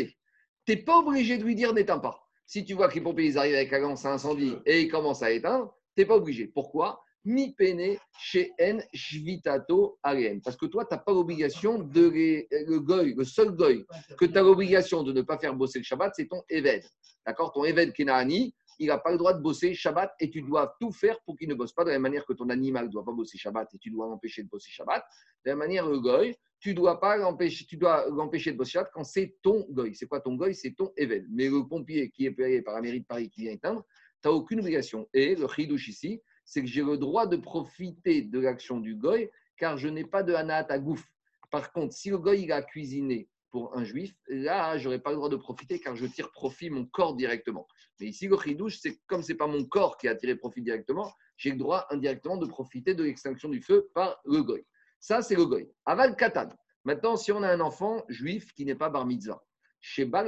Tu n'es pas obligé de lui dire n'éteins pas. Si tu vois que les pompiers arrivent avec la lance à incendie et ils commencent à éteindre, Tu n'es pas obligé. Pourquoi? Mi pene chez N shvitato arien. Parce que toi, tu n'as pas l'obligation de les, le goy, le seul goy que tu as l'obligation de ne pas faire bosser le Shabbat, c'est ton Eved. D'accord? Ton Eved Kenaani, il n'a pas le droit de bosser Shabbat et tu dois tout faire pour qu'il ne bosse pas de la même manière que ton animal ne doit pas bosser Shabbat et tu dois l'empêcher de bosser Shabbat. De la même manière, le goy, tu dois pas l'empêcher, tu dois l'empêcher de bosser Shabbat quand c'est ton goy. C'est quoi ton goy? C'est ton Eved. Mais le pompier qui est payé par la mairie de Paris qui vient éteindre, tu n'as aucune obligation. Et le chidouche ici, c'est que j'ai le droit de profiter de l'action du goy car je n'ai pas de hanat à gouffre. Par contre, si le goy il a cuisiné pour un juif, là, je n'aurai pas le droit de profiter car je tire profit mon corps directement. Mais ici, le chidouche, c'est comme ce n'est pas mon corps qui a tiré profit directement, j'ai le droit indirectement de profiter de l'extinction du feu par le goy. Ça, c'est le goy. Aval katan. Maintenant, si on a un enfant juif qui n'est pas bar mitzvah, chez Bar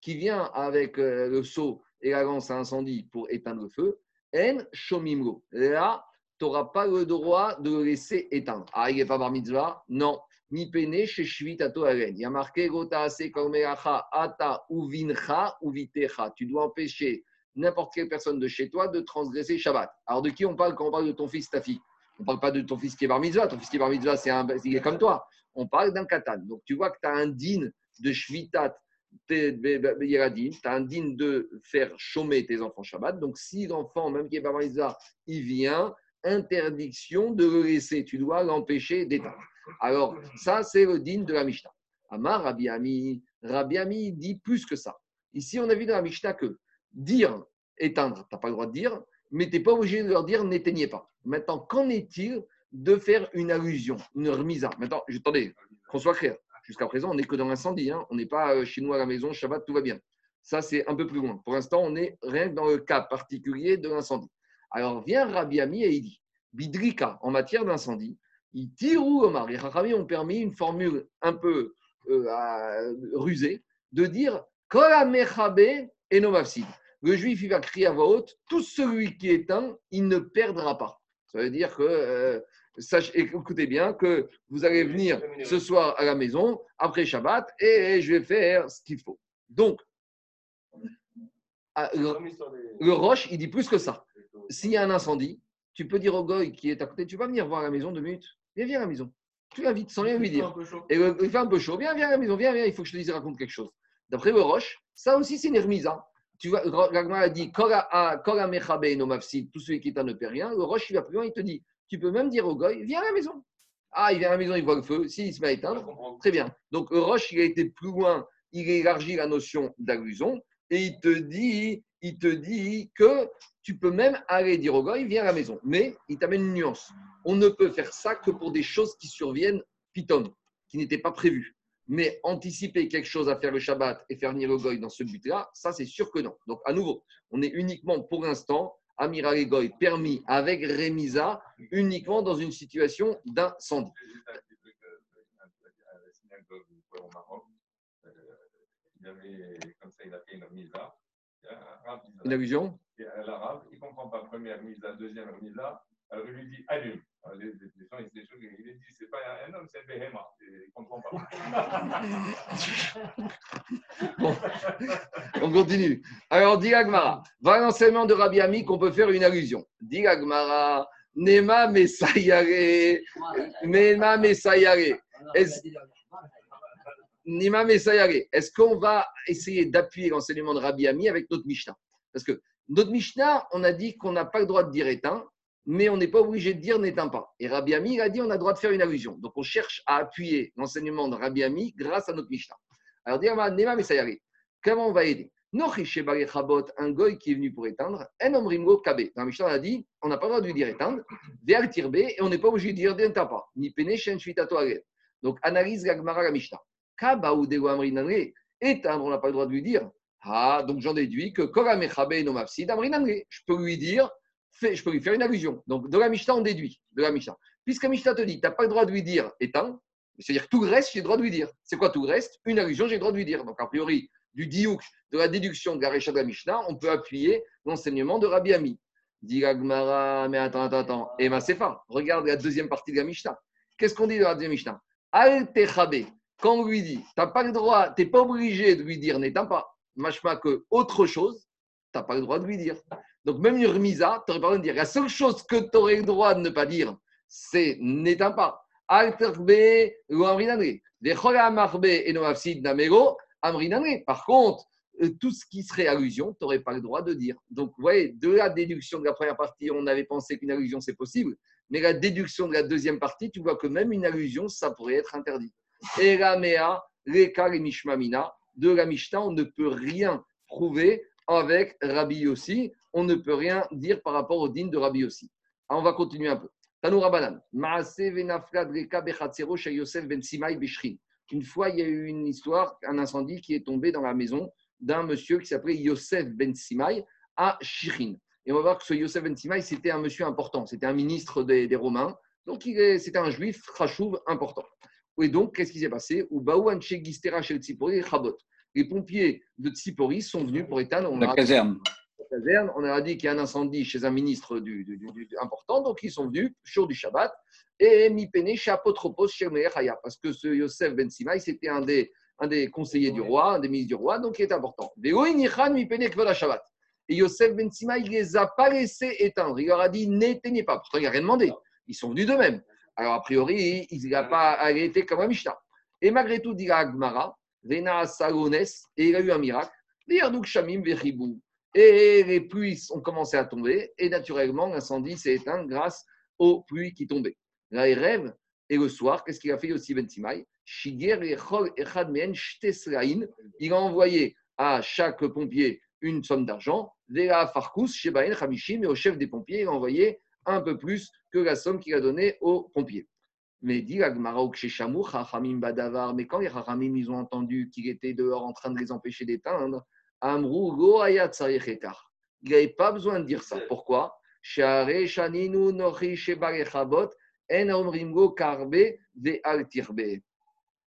qui vient avec euh, le seau et la lance à incendie pour éteindre le feu, en shomimlo. Là, tu n'auras pas le droit de le laisser éteindre. Ah, il n'est pas bar mitzvah? Non. Ni pene chez. Il y a marqué gota ata uvincha uvitecha. Tu dois empêcher n'importe quelle personne de chez toi de transgresser Shabbat. Alors de qui on parle quand on parle de ton fils, ta fille? On ne parle pas de ton fils qui est bar mitzvah. Ton fils qui est bar mitzvah, c'est un, comme toi. On parle d'un katan. Donc tu vois que tu as un din de shvitat tu as un digne de faire chômer tes enfants Shabbat. Donc, si l'enfant, même qui est pas mitzvah, il vient, interdiction de le laisser. Tu dois l'empêcher d'éteindre. Alors, ça, c'est le digne de la Mishnah. Amar Rabbi Ami, Rabbi Ami dit plus que ça. Ici, on a vu dans la Mishnah que dire éteindre, tu n'as pas le droit de dire, mais tu n'es pas obligé de leur dire n'éteignez pas. Maintenant, qu'en est-il de faire une allusion, une remise Maintenant, attendez, qu'on soit clair. Jusqu'à présent, on n'est que dans l'incendie. Hein. On n'est pas euh, chez nous à la maison, Shabbat, tout va bien. Ça, c'est un peu plus loin. Pour l'instant, on est rien que dans le cas particulier de l'incendie. Alors vient Rabbi Ami et il dit Bidrika, en matière d'incendie, il tire ou Omar? Les Rachamim ont permis une formule un peu euh, rusée de dire et Le juif, il va crier à voix haute tout celui qui éteint, il ne perdra pas. Ça veut dire que euh, écoutez bien que vous allez venir ce soir à la maison après Shabbat et je vais faire ce qu'il faut. Donc, ah, le, Roche, il dit plus que ça. S'il y a un incendie, tu peux dire au goy qui est à côté, tu vas venir voir à la maison deux minutes. Viens, viens à la maison. Tu l'invites sans rien lui dire. Et il fait un peu chaud. Viens, viens à la maison, viens, viens, il faut que je te dise, raconte quelque chose. D'après le Roche, ça aussi c'est une remise. Hein. Tu vois, Ragnar a dit, Kora no mafsid, tout celui qui est un ne perd rien. Le Roche, il va plus loin, il te dit, tu peux même dire au goy, viens à la maison. Ah, il vient à la maison, il voit le feu. S'il se met à éteindre, très bien. Donc, Roche, il a été plus loin, il a élargi la notion d'allusion et il te dit, il te dit que tu peux même aller dire au goy, viens à la maison. Mais il t'amène une nuance. On ne peut faire ça que pour des choses qui surviennent piton, qui n'étaient pas prévues. Mais anticiper quelque chose à faire le Shabbat et faire venir le goy dans ce but-là, ça c'est sûr que non. Donc à nouveau, on est uniquement pour l'instant Amiral Goy permis avec Remisa uniquement dans une situation d'incendie. Une allusion L'arabe, il ne comprend pas première misa, deuxième misa, alors il lui dit allume. Les, les, gens, ils se il dit c'est pas un homme, c'est un béhéma. Il ne comprend pas. (laughs) bon, on continue. Alors, dit Agmara, va l'enseignement de Rabbi Ami qu'on peut faire une allusion. Dit Agmara, Nema Messayare, Nema Messayare. Nima Messayare. Est-ce qu'on va essayer d'appuyer l'enseignement de Rabbi Ami avec notre Mishnah? Parce que notre Mishnah, on a dit qu'on n'a pas le droit de dire éteint, mais on n'est pas obligé de dire n'éteint pas. Et Rabbi Ami il a dit on a le droit de faire une allusion. Donc on cherche à appuyer l'enseignement de Rabbi Ami grâce à notre Mishnah. Alors, Nema Messayare. Comment on va aider? Un goy qui est venu pour éteindre, un omrimgo kabe. Dans Mishnah, on a dit, on n'a pas le droit de lui dire éteindre, tirbe, et on n'est pas obligé de dire n'éteint pas, ni pene shen Donc, analyse la Gemara la Mishnah. Kaba ou éteindre, on n'a pas le droit de lui dire, ah, donc j'en déduis que je peux lui dire, je peux lui faire une allusion. Donc de la Mishnah, on déduit, de la Mishnah. Puisque la Mishnah te dit, tu n'as pas le droit de lui dire éteins, c'est-à-dire tout le reste, j'ai le droit de lui dire. C'est quoi tout le reste? Une allusion, j'ai le droit de lui dire. Donc a priori, du diouk, de la déduction de la Récha de la Mishnah, on peut appuyer l'enseignement de Rabbi Ami. Dit Gmara, mais attends, attends, attends. Et ma Sefa, regarde la deuxième partie de la Mishnah. Qu'est-ce qu'on dit de la deuxième Mishnah? Al quand on lui dit, tu pas le droit, n'es pas obligé de lui dire n'éteins pas machma que autre chose, tu n'as pas le droit de lui dire. Donc, même une remisa, tu n'aurais pas le droit de dire. La seule chose que tu aurais le droit de ne pas dire, c'est n'éteins pas. Par contre, euh, tout ce qui serait allusion, tu n'aurais pas le droit de dire. Donc, vous voyez, de la déduction de la première partie, on avait pensé qu'une allusion, c'est possible. Mais la déduction de la deuxième partie, tu vois que même une allusion, ça pourrait être interdit. Et la mea, reka mishmamina, de la Mishnah, on ne peut rien prouver avec Rabbi Yossi. On ne peut rien dire par rapport au din de Rabbi Yossi. Alors, on va continuer un peu. Tanou Rabanan. Maase venafrad reka bechatzero chez Yosef ben. Une fois, il y a eu une histoire, un incendie qui est tombé dans la maison d'un monsieur qui s'appelait Yosef ben Simai à Shirin. Et on va voir que ce Yosef ben Simai, c'était un monsieur important, c'était un ministre des, Romains, donc c'était un juif rachouv important. Et donc, qu'est-ce qui s'est passé. Les pompiers de Tsipori sont venus pour éteindre on La caserne. la caserne. On a dit qu'il y a un incendie chez un ministre du, du- du- du- important, donc ils sont venus, jour du Shabbat, et mi pene chez Apotropos chez Haya, parce que ce Yosef Ben Simai, c'était un des, un des conseillers du roi, un des ministres du roi, donc il est important. Et Yosef Ben Simai, il les a pas laissés éteindre. Il leur a dit n'éteignez pas. Pourtant, il n'a rien demandé. Ils sont venus d'eux-mêmes. Alors, a priori, il n'a pas été comme un Mishnah. Et malgré tout, dit Agmara, Vena Salones, et il a eu un miracle. Et les pluies ont commencé à tomber, et naturellement, l'incendie s'est éteint grâce aux pluies qui tombaient. Là, il rêve, et le soir, qu'est-ce qu'il a fait aussi Ben Simai. Il a envoyé à chaque pompier une somme d'argent. Vela Farkus, Shebaen Hamishim, et au chef des pompiers, il a envoyé un peu plus que la somme qu'il a donnée aux pompiers. Mais dit Badavar, mais quand les Chachamim ils ont entendu qu'il était dehors en train de les empêcher d'éteindre, Amrou Ekar. Il n'avait pas besoin de dire ça. Pourquoi?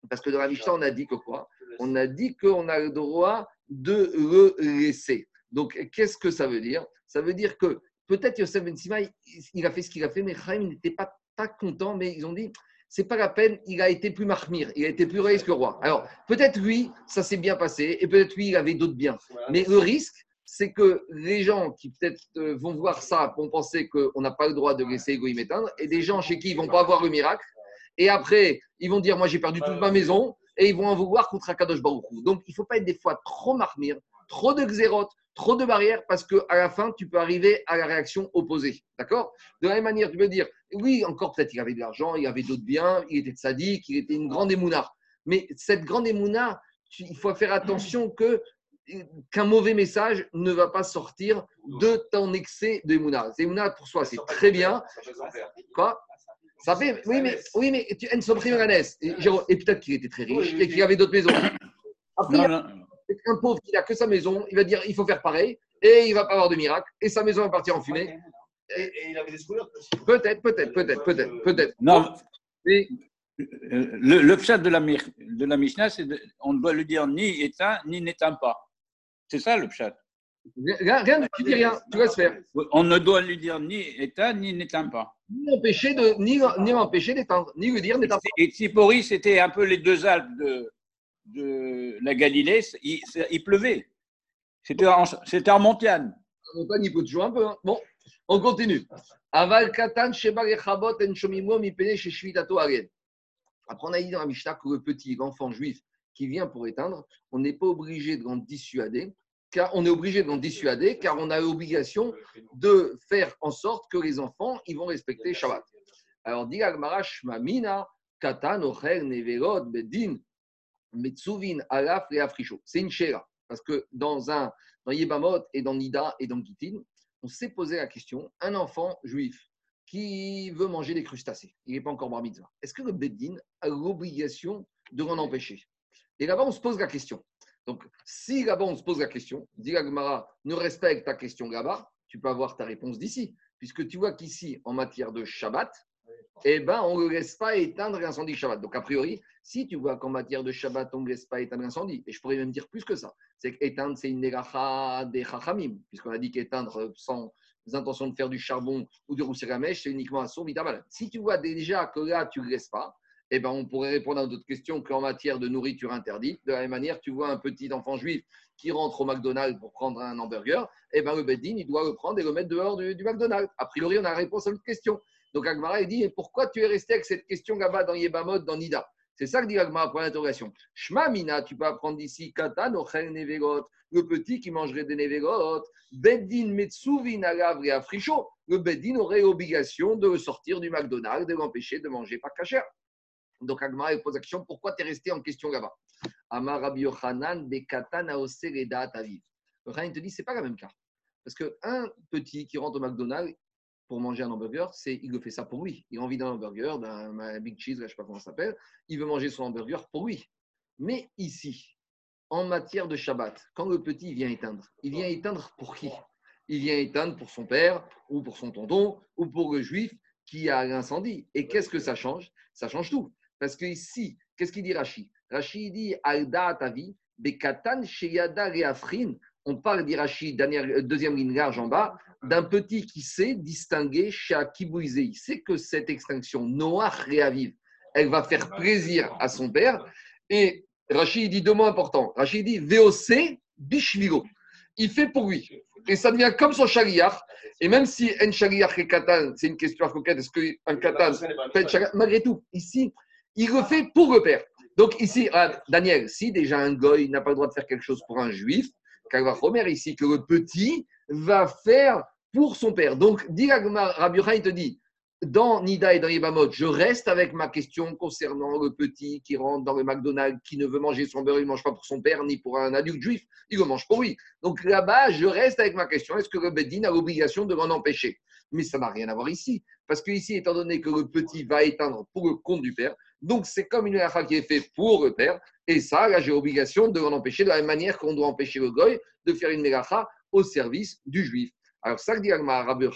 Parce que dans la Mishnah, on a dit que quoi? On a dit qu'on a le droit de le laisser. Donc, qu'est-ce que ça veut dire? Ça veut dire que peut-être Yosef Ben Sima, il- il a fait ce qu'il a fait, mais Chaim n'était pas, pas content, mais ils ont dit c'est pas la peine, il a été plus marmire, il a été plus réaliste que le roi. Alors, peut-être lui, ça s'est bien passé, et peut-être lui, il avait d'autres biens. Mais le risque, c'est que les gens qui peut-être euh, vont voir ça, vont penser qu'on n'a pas le droit de laisser Egoïm éteindre, et des gens chez qui ils vont pas avoir le miracle, et après, ils vont dire Moi, j'ai perdu toute ma maison, et ils vont en vouloir contre Akadosh Baruch Hu. Donc, il ne faut pas être des fois trop marmire, trop de xérotes, trop de barrières, parce qu'à la fin, tu peux arriver à la réaction opposée. D'accord? De la même manière, tu peux dire Oui, encore peut-être il avait de l'argent, il avait d'autres biens, il était sadique, il était une grande émouna. Mais cette grande émouna, il faut faire attention que qu'un mauvais message ne va pas sortir de ton excès d'émouna. Émouna, pour soi, c'est très bien. Quoi? Ça fait, oui, mais, oui, mais tu Et, et peut-être qu'il était très riche et qu'il avait d'autres maisons. Après, Non, non. Un pauvre qui n'a que sa maison, il va dire il faut faire pareil et il va pas avoir de miracle et sa maison va partir en fumée. Et, et il avait des souvenirs aussi. Peut-être, peut-être, peut-être, peut-être, peut-être. Non, le, le pshat de la, de la Mishnah, c'est on doit lui dire ni éteint, ni n'éteint pas. C'est ça le pshat. rien, rien, tu dis rien, tu laisses faire. On ne doit lui dire ni éteint, ni n'éteint pas. Ni empêcher de, ni, ni empêcher d'éteindre, ni lui dire d'éteindre. Et Tsipori, c'était un peu les deux Alpes de, de la Galilée. Il, pleuvait. C'était en, en montagne. La montagne, il peut toujours un peu. hein. Bon, on continue. Aval katan en shomimo. Après, on a dit dans la Mishnah que le petit l'enfant juif qui vient pour éteindre, on n'est pas obligé de l'en dissuader, car on est obligé de l'en dissuader, car on a l'obligation de faire en sorte que les enfants ils vont respecter Shabbat. Alors, dit Agmara Shmamina, Katan, Ocher, Neverot, Bedin, Metsuvin, Alaf, et Afrisho. C'est une chéra. Parce que dans, un, dans Yebamot et dans Nida et dans Gitin, on s'est posé la question un enfant juif qui veut manger des crustacés, il n'est pas encore bar mitzvah, est-ce que le Bedin a l'obligation de l'en empêcher? Et là-bas, on se pose la question. Donc, si là-bas, on se pose la question, dit ne respecte ta question là-bas, tu peux avoir ta réponse d'ici. Puisque tu vois qu'ici, en matière de Shabbat, eh ben, on ne laisse pas éteindre l'incendie Shabbat. Donc, a priori, si tu vois qu'en matière de Shabbat, on ne laisse pas éteindre l'incendie, et je pourrais même dire plus que ça, c'est qu'éteindre, c'est une négacha des chachamim, puisqu'on a dit qu'éteindre sans intention de faire du charbon ou de rousser la mèche, c'est uniquement un son vital. Si tu vois déjà que là, tu ne le laisses pas, eh ben, on pourrait répondre à d'autres questions qu'en matière de nourriture interdite. De la même manière, tu vois un petit enfant juif qui rentre au McDonald's pour prendre un hamburger, eh ben, le Beddin, il doit le prendre et le mettre dehors du, du McDonald's. A priori, on a la réponse à notre question. Donc Agmara, il dit, et pourquoi tu es resté avec cette question là-bas dans Yebamot, dans Nida? C'est ça que dit Agmara pour l'interrogation. Shma Mina, tu peux apprendre d'ici, Katan, Ochel, Nevegot, le petit qui mangerait des Nevegot, Beddin, Metsuvin, Alav, et Africho, le Beddin aurait l'obligation de sortir du McDonald's, de l'empêcher de manger pas cachère. Donc Agmara pose la question, pourquoi tu es resté en question là-bas Amar Rabbi Yochanan, Bekatan, Aoser, et Da'at, Aviv. Le Khanan te dit, c'est pas le même cas. Parce qu'un petit qui rentre au McDonald's, pour manger un hamburger, c'est il le fait ça pour lui. Il a envie d'un hamburger, d'un big cheese, je ne sais pas comment ça s'appelle. Il veut manger son hamburger pour lui. Mais ici, en matière de Shabbat, quand le petit vient éteindre, il vient éteindre pour qui? Il vient éteindre pour son père, ou pour son tonton, ou pour le juif qui a l'incendie. Et qu'est-ce que ça change? Ça change tout. Parce que ici, qu'est-ce qu'il dit Rashi? Rashi dit Alda Tavi, Bekatan Sheyada Reafrin. On parle d'Irachi, deuxième ligne large en bas, d'un petit qui sait distinguer Shea Kibouizé. Il sait que cette extinction, Noach réavive, elle va faire plaisir à son père. Et Rachid dit deux mots importants. Rachid dit VOC Bishvilo. Il fait pour lui. Et ça devient comme son chariach. Et même si un chariach et katan, c'est une question à coquette, est-ce qu'un katan fait Malgré tout, ici, il le fait pour le père. Donc ici, ah, Daniel, si déjà un goy n'a pas le droit de faire quelque chose pour un juif, Kalvachomer ici, que le petit va faire pour son père. Donc, Rabbi il te dit, dans Nida et dans Yebamot, je reste avec ma question concernant le petit qui rentre dans le McDonald's, qui ne veut manger son beurre, il ne mange pas pour son père, ni pour un adulte juif, il le mange pour lui. Donc là-bas, je reste avec ma question, est-ce que le Bedin a l'obligation de m'en empêcher? Mais ça n'a rien à voir ici. Parce que ici, étant donné que le petit va éteindre pour le compte du père, donc c'est comme une halakha qui est faite pour le père, et ça, là, j'ai l'obligation de m'en empêcher de la même manière qu'on doit empêcher le goy de faire une mélacha au service du juif. Alors, ça que dit Rabbi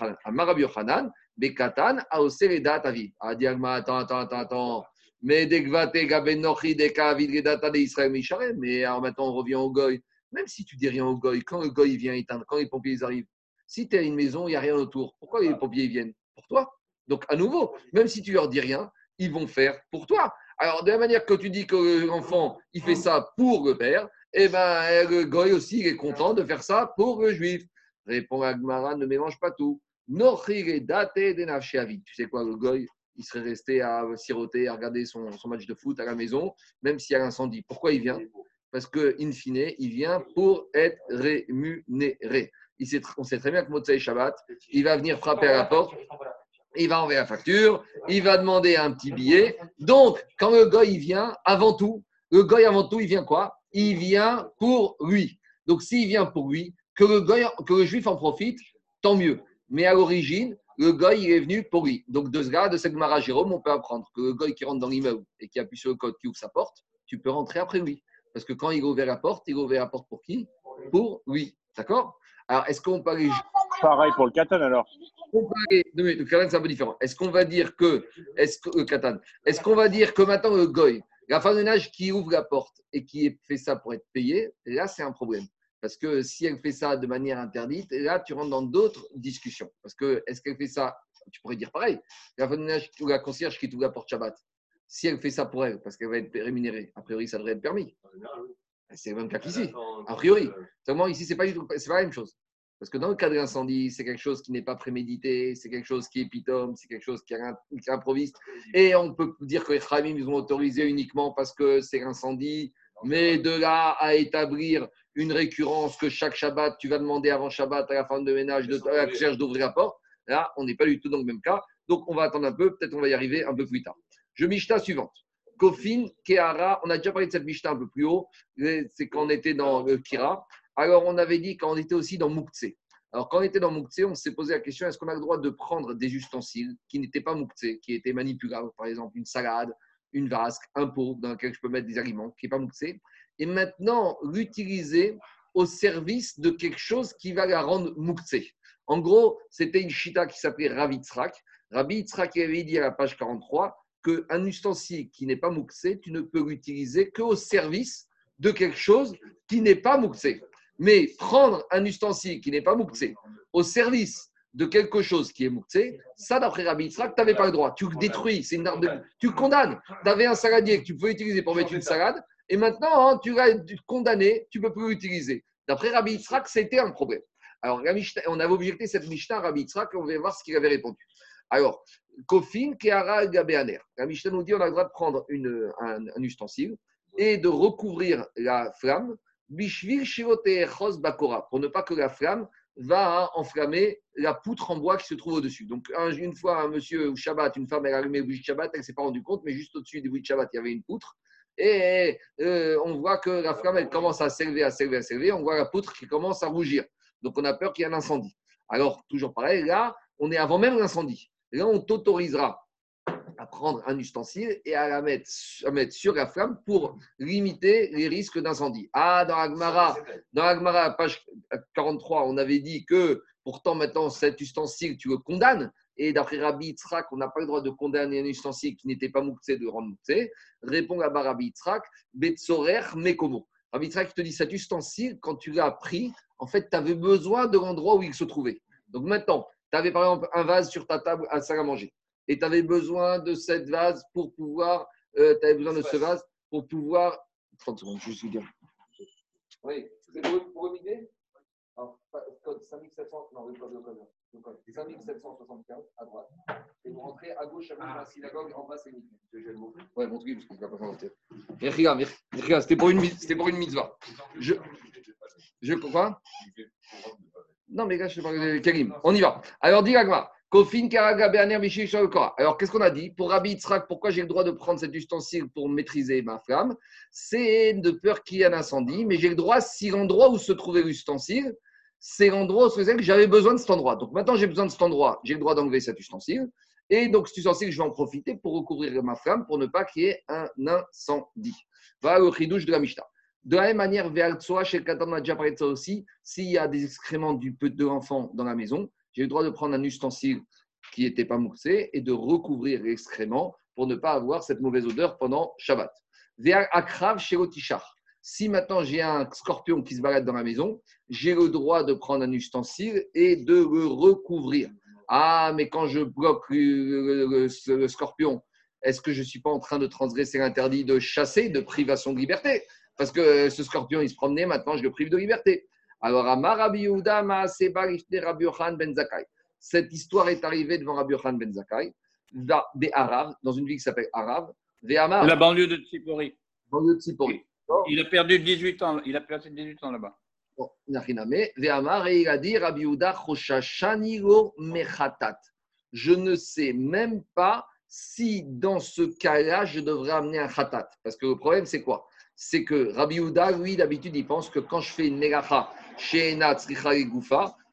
Yochanan, Bekatan, Aosereda Tavid. Ah, dit attends, attends, attends, attends. Mais Degvate, Gabenochi, Deka, Vidredata de Israël, Misharem. Mais alors maintenant, on revient au goy. Même si tu dis rien au goy, quand le goy vient éteindre, quand les pompiers arrivent, si tu à une maison, il n'y a rien autour, pourquoi les pompiers viennent Pour toi? Donc, à nouveau, même si tu leur dis rien, ils vont faire pour toi. Alors, de la manière que tu dis que l'enfant, il fait ça pour le père, eh ben, le goy aussi, il est content de faire ça pour le juif. Répond Agmara, ne mélange pas tout. Tu sais quoi, le goy, il serait resté à siroter, à regarder son, son match de foot à la maison, même s'il y a l'incendie. Pourquoi il vient? Parce que, in fine, il vient pour être rémunéré. Il sait, on sait très bien que Motsai Shabbat, il va venir frapper à la porte, il va envoyer la facture, il va demander un petit billet. Donc, quand le goy il vient, avant tout, le goy avant tout, il vient quoi? Il vient pour lui. Donc, s'il vient pour lui, que le, goy, que le juif en profite, tant mieux. Mais à l'origine, le goy, il est venu pour lui. Donc, de ce gars, de cette Mara Jérôme, on peut apprendre que le goy qui rentre dans l'immeuble et qui appuie sur le code, qui ouvre sa porte, tu peux rentrer après lui. Parce que quand il a ouvert la porte, il a ouvert la porte pour qui? Pour lui. D'accord? Alors, est-ce qu'on peut aller. Pareil pour le katan alors. Aller- non, mais le katan, c'est un peu différent. Est-ce qu'on va dire que. Est-ce que. Le katan. Est-ce qu'on va dire que maintenant, le goy, la femme de ménage qui ouvre la porte et qui fait ça pour être payée, là, c'est un problème. Parce que si elle fait ça de manière interdite, là, tu rentres dans d'autres discussions. Parce que est-ce qu'elle fait ça Tu pourrais dire pareil. La femme de ménage ou la concierge qui ouvre la porte Shabbat, si elle fait ça pour elle, parce qu'elle va être rémunérée, a priori, ça devrait être permis. C'est le même cas qu'ici. A priori. Seulement, ici, c'est pas, du tout- c'est pas la même chose. Parce que dans le cas de l'incendie, c'est quelque chose qui n'est pas prémédité, c'est quelque chose qui est pitome, c'est quelque chose qui est improviste. Et on peut dire que les Khamim, ils ont autorisé uniquement parce que c'est l'incendie. Mais de là à établir une récurrence que chaque Shabbat, tu vas demander avant Shabbat à la femme de ménage, de, la concierge d'ouvrir la porte, là, on n'est pas du tout dans le même cas. Donc, on va attendre un peu, peut-être on va y arriver un peu plus tard. Je Mishnah suivante. Kofin, Kehara, on a déjà parlé de cette Mishnah un peu plus haut, c'est quand on était dans le Kira. Alors, on avait dit quand on était aussi dans Moukhtse. Alors, quand on était dans Moukhtse, on s'est posé la question est-ce qu'on a le droit de prendre des ustensiles qui n'étaient pas Moukhtse, qui étaient manipulables, par exemple une salade, une vasque, un pot dans lequel je peux mettre des aliments, qui n'est pas Moukhtse, et maintenant l'utiliser au service de quelque chose qui va la rendre Moukhtse. En gros, c'était une chita qui s'appelait Ravi Tzrak. Rabbi Yitzhak avait dit à la page 43 qu'un ustensile qui n'est pas Moukhtse, tu ne peux l'utiliser qu'au service de quelque chose qui n'est pas Moukhtse. Mais prendre un ustensile qui n'est pas Moukhtse au service de quelque chose qui est mouktsé, ça, d'après Rabbi Yitzhak, tu n'avais pas le droit. Tu détruis, c'est une arme de... Tu condamnes. Tu avais un saladier que tu pouvais utiliser pour mettre une salade, et maintenant, hein, tu l'as condamné, tu ne peux plus l'utiliser. D'après Rabbi Yitzhak, c'était un problème. Alors, on avait objecté cette Mishnah à Rabbi Yitzhak, et on va voir ce qu'il avait répondu. Alors, Kofin, Keara, Gabéaner. La Mishnah nous dit on a le droit de prendre un, ustensile et de recouvrir la flamme, Bishvil Chos Bakora, pour ne pas que la flamme va enflammer la poutre en bois qui se trouve au-dessus. Donc, un- une fois, un monsieur ou Shabbat, une femme, elle a allumé le bougie de elle ne s'est pas rendu compte, mais juste au-dessus du bougie de Shabbat, il y avait une poutre. Et euh, on voit que la flamme, elle commence à s'élever, à s'élever, à s'élever. On voit la poutre qui commence à rougir. Donc, on a peur qu'il y ait un incendie. Alors, toujours pareil, là, on est avant même l'incendie. Là, on t'autorisera à prendre un ustensile et à la mettre, à mettre sur la flamme pour limiter les risques d'incendie. Ah, dans Agmara, dans Agmara, page 43, on avait dit que pourtant maintenant cet ustensile, tu le condamnes. Et d'après Rabbi Yitzhak, on n'a pas le droit de condamner un ustensile qui n'était pas mouktsé de rendre mouktsé. Répond là-bas Rabbi Yitzhak, Betzorer Mekomo. Rabbi Yitzhak te dit cet ustensile, quand tu l'as pris, en fait, tu avais besoin de l'endroit où il se trouvait. Donc maintenant, tu avais par exemple un vase sur ta table à salle à manger. Et tu avais besoin de cette vase pour pouvoir, tu avais besoin de ce vase pour pouvoir. 30 secondes, je vais juste vous dire. Oui, c'est pour, pour l'idée Alors, pas- code 5700, non, le code, le code, le code. 5775 à droite. Et vous rentrez à gauche avec la synagogue, en bas c'est une Ouais, mon truc, parce que je ne vais pas commenter. Mechila, Mechila, c'était pour une, c'était pour une mitzvah. Je, je quoi? Non, mais là, je te parle de Karim. On y va. Alors, dis. Kofin. Alors, qu'est-ce qu'on a dit Pour Rabbi Yitzhak, pourquoi j'ai le droit de prendre cet ustensile pour maîtriser ma flamme C'est de peur qu'il y ait un incendie, mais j'ai le droit, si l'endroit où se trouvait l'ustensile, c'est l'endroit où se faisait que j'avais besoin de cet endroit. Donc maintenant, j'ai besoin de cet endroit, j'ai le droit d'enlever cet ustensile. Et donc, cet ustensile, je vais en profiter pour recouvrir ma flamme pour ne pas qu'il y ait un incendie. Voilà le chidouche de la Mishnah. De la même manière, vers Tsoa, chez Katan, on a déjà parlé de ça aussi, s'il y a des excréments du de l'enfant dans la maison, j'ai le droit de prendre un ustensile qui n'était pas moussé et de recouvrir l'excrément pour ne pas avoir cette mauvaise odeur pendant Shabbat. Akrav, chez Otishar. Si maintenant j'ai un scorpion qui se balade dans la maison, j'ai le droit de prendre un ustensile et de le recouvrir. Ah, mais quand je bloque le- le scorpion, est-ce que je ne suis pas en train de transgresser l'interdit de chasser, de privation de liberté? Parce que ce scorpion, il se promenait, maintenant je le prive de liberté. Alors, à Marabi Yehuda, Maaseba, Rabbi Yochanan ben Zakkai. Cette histoire est arrivée devant Rabbi Yochanan ben Zakkai, da- des Arabes, dans une ville qui s'appelle Arabe, des Amar, La banlieue de Tsipori. banlieue de Sipori. Il a perdu 18 ans. Il a perdu 18 ans là-bas. Bon, Ve'amar, et il a dit Rabbi Yehuda, mechatat. Je ne sais même pas si dans ce cas-là, je devrais amener un khatat. Parce que le problème, c'est quoi? C'est que Rabbi Yehuda, lui, d'habitude, il pense que quand je fais une megacha chez Enat, et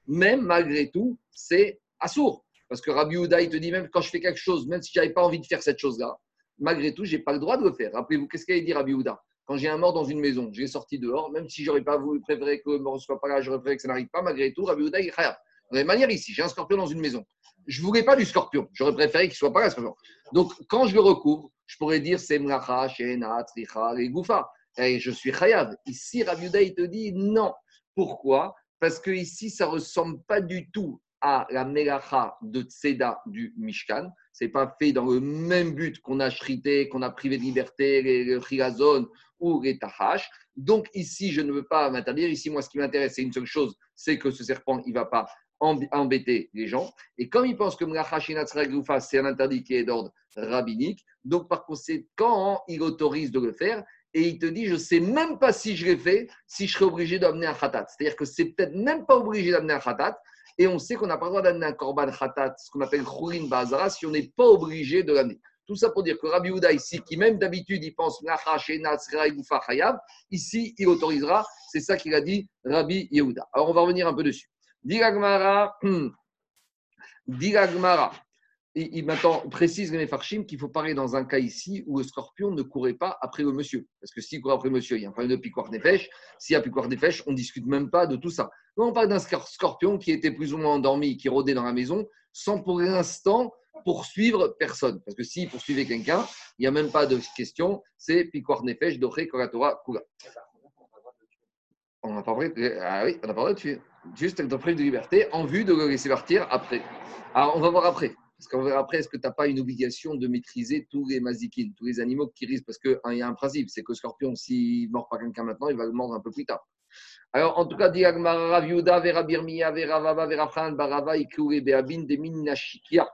même malgré tout, c'est assourd. Parce que Rabbi Yehuda, il te dit même quand je fais quelque chose, même si je n'avais pas envie de faire cette chose-là, malgré tout, je n'ai pas le droit de le faire. Rappelez-vous, qu'est-ce qu'avait dit Rabbi Yehuda Quand j'ai un mort dans une maison, je l'ai sorti dehors, même si j'aurais pas voulu préférer que le mort ne soit pas là, j'aurais préféré que ça n'arrive pas, malgré tout, Rabbi Yehuda, il khayab. De la même manière, ici, j'ai un scorpion dans une maison. Je ne voulais pas du scorpion, j'aurais préféré qu'il soit pas là, scorpion. Donc, quand je le recouvre, je pourrais dire c'est mlacha, shena, tricha et. Et je suis khayab. Ici, Rabbi Yehuda, il te dit non. Pourquoi? Parce que ici, ça ressemble pas du tout à la melacha de Tzeda du Mishkan. Ce n'est pas fait dans le même but qu'on a shrité, qu'on a privé de liberté, le chilazon ou les tahash. Donc ici, je ne veux pas m'interdire. Ici, moi, ce qui m'intéresse, c'est une seule chose, c'est que ce serpent, il ne va pas embêter les gens. Et comme il pense que Goufa, c'est un interdit qui est d'ordre rabbinique, donc par conséquent, il autorise de le faire et il te dit, je ne sais même pas si je l'ai fait, si je serais obligé d'amener un khatat. C'est-à-dire que c'est peut-être même pas obligé d'amener un khatat, et on sait qu'on n'a pas le droit d'amener un korban khatat, ce qu'on appelle chourin bazara, si on n'est pas obligé de l'amener. Tout ça pour dire que Rabbi Houda ici, qui même d'habitude, il pense ici, il autorisera. C'est ça qu'il a dit Rabbi Yehuda. Alors, on va revenir un peu dessus. Diragmara, (clears throat) Diragmara. Il, maintenant précise les Mefarchim qu'il faut parler dans un cas ici où le scorpion ne courait pas après le monsieur. Parce que s'il courait après le monsieur, il y a un problème de piquoir des pêches. S'il y a piquoir des pêches, on ne discute même pas de tout ça. Là, on parle d'un scor- scorpion qui était plus ou moins endormi, qui rôdait dans la maison, sans pour l'instant poursuivre personne. Parce que s'il poursuivait quelqu'un, il n'y a même pas de question, c'est piquoir nefesh, doré, koratora, kula. On n'a pas parlé. Ah oui, on parlé de tuer. Juste avec ton de liberté en vue de le laisser partir après. Alors, on va voir après. Parce qu'on verra après, est-ce que tu n'as pas une obligation de maîtriser tous les mazikines, tous les animaux qui risquent? Parce qu'il y a un principe, c'est que le scorpion, s'il ne mord pas quelqu'un maintenant, il va le mordre un peu plus tard. Alors, en tout cas, dit Agmara, Rav Yehuda, Vera Birmiya, Vera Vava, Vera Fran, Barava, Ikure, Beabin, Demin, Nashikia.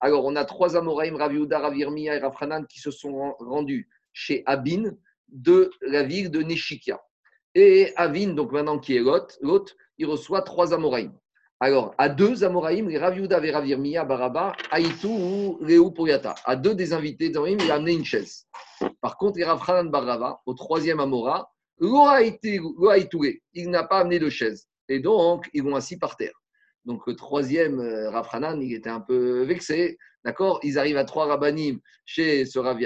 Alors, on a trois Amoraïm, Rav Yehuda, Rav Birmiya et Rav Hanan, qui se sont ren- rendus chez Abin de la ville de Neshikia. Et Avin, donc maintenant qui est l'hôte, l'hôte, il reçoit trois Amoraïm. Alors, à deux Amoraïm, les Rav Yehuda, Vera Birmiya, Baraba, Aïtou ou. À deux des invités d'Amoraïm, il a amené une chaise. Par contre, les Rav Barava, au troisième Amora, il n'a pas amené de chaise. Et donc, ils vont assis par terre. Donc, le troisième, euh, Rav il était un peu vexé. D'accord? Ils arrivent à trois rabbanim chez ce Rav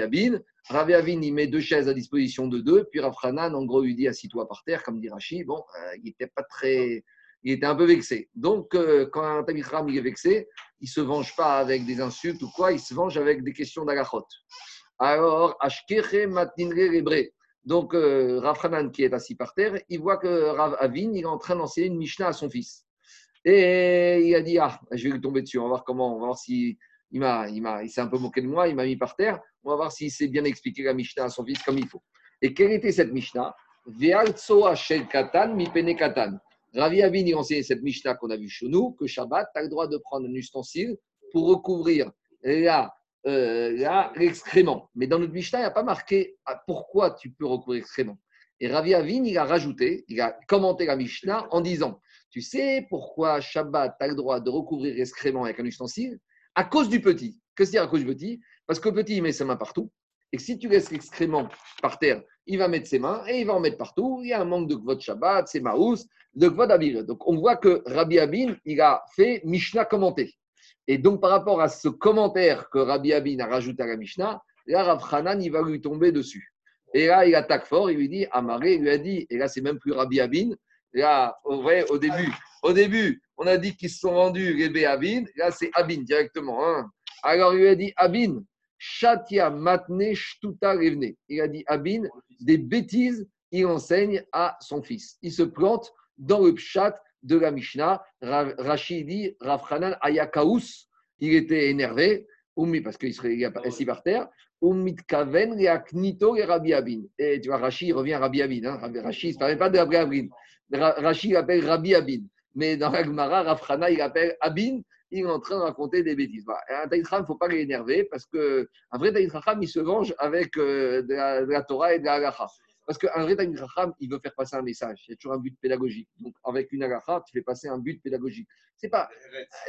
Yabin. Rav Yabin, il met deux chaises à disposition de deux. Puis Rav Hanan, en gros, lui dit assis-toi par terre, comme dit Rashi. Bon, euh, il était pas très. Il était un peu vexé. Donc, euh, quand un Tamil Ram, il est vexé, il se venge pas avec des insultes ou quoi, il se venge avec des questions d'agachot. Alors, Ashkeche Matinre Lebre. Donc, euh, Rav Hanan, qui est assis par terre, il voit que Rav Avin, il est en train d'enseigner une Mishnah à son fils. Et il a dit Ah, je vais lui tomber dessus, on va voir comment, on va voir si. Il, il, il s'est un peu moqué de moi, il m'a mis par terre. On va voir s'il sait bien expliquer la Mishnah à son fils comme il faut. Et quelle était cette Mishnah? Katan, Katan. Ravi Avin, il enseignait cette Mishnah qu'on a vue chez nous, que Shabbat, tu as le droit de prendre un ustensile pour recouvrir la, euh, l'excrément. Mais dans notre Mishnah, il n'y a pas marqué ah, pourquoi tu peux recouvrir l'excrément. Et Ravi Avin, il a rajouté, il a commenté la Mishnah en disant Tu sais pourquoi Shabbat, tu as le droit de recouvrir l'excrément avec un ustensile? À cause du petit. Que c'est à cause du petit? Parce que petit, il met ses mains partout. Et si tu laisses l'excrément par terre, il va mettre ses mains et il va en mettre partout. Il y a un manque de Kvod Shabbat, c'est Maous, de Kvod Abir. Donc on voit que Rabbi Abin, il a fait Mishnah commenté. Et donc par rapport à ce commentaire que Rabbi Abin a rajouté à la Mishnah, là, Rav Hanan, il va lui tomber dessus. Et là, il attaque fort, il lui dit, Amaré, il lui a dit, et là, c'est même plus Rabbi Abin. Là, au vrai, au début, au début, on a dit qu'ils se sont rendus les Béabin. Là, c'est Abin directement. hein. Alors, il lui a dit, Abin, Matne shtuta revne. Il a dit, Abin, des bêtises, il enseigne à son fils. Il se plante dans le pshat de la Mishnah. Ra- Rashi dit, Rav Hanan ayakaous, il était énervé, parce qu'il serait assis par terre. Reaknito et tu vois, Rashi revient à Rabbi Abin. Hein. Rashi, il ne parlait pas de Rabbi Abin. Ra- Rashi il appelle Rabbi Abin. Mais dans la Gemara, Rav Hana, il appelle Abin. Il est en train de raconter des bêtises. Et Un Chacham, il ne faut pas l'énerver parce qu'un vrai Chacham, il se venge avec euh, de, la, de la Torah et de la Halacha. Parce qu'un vrai Chacham, il veut faire passer un message. Il y a toujours un but pédagogique. Donc, avec une Halacha, tu fais passer un but pédagogique. C'est pas,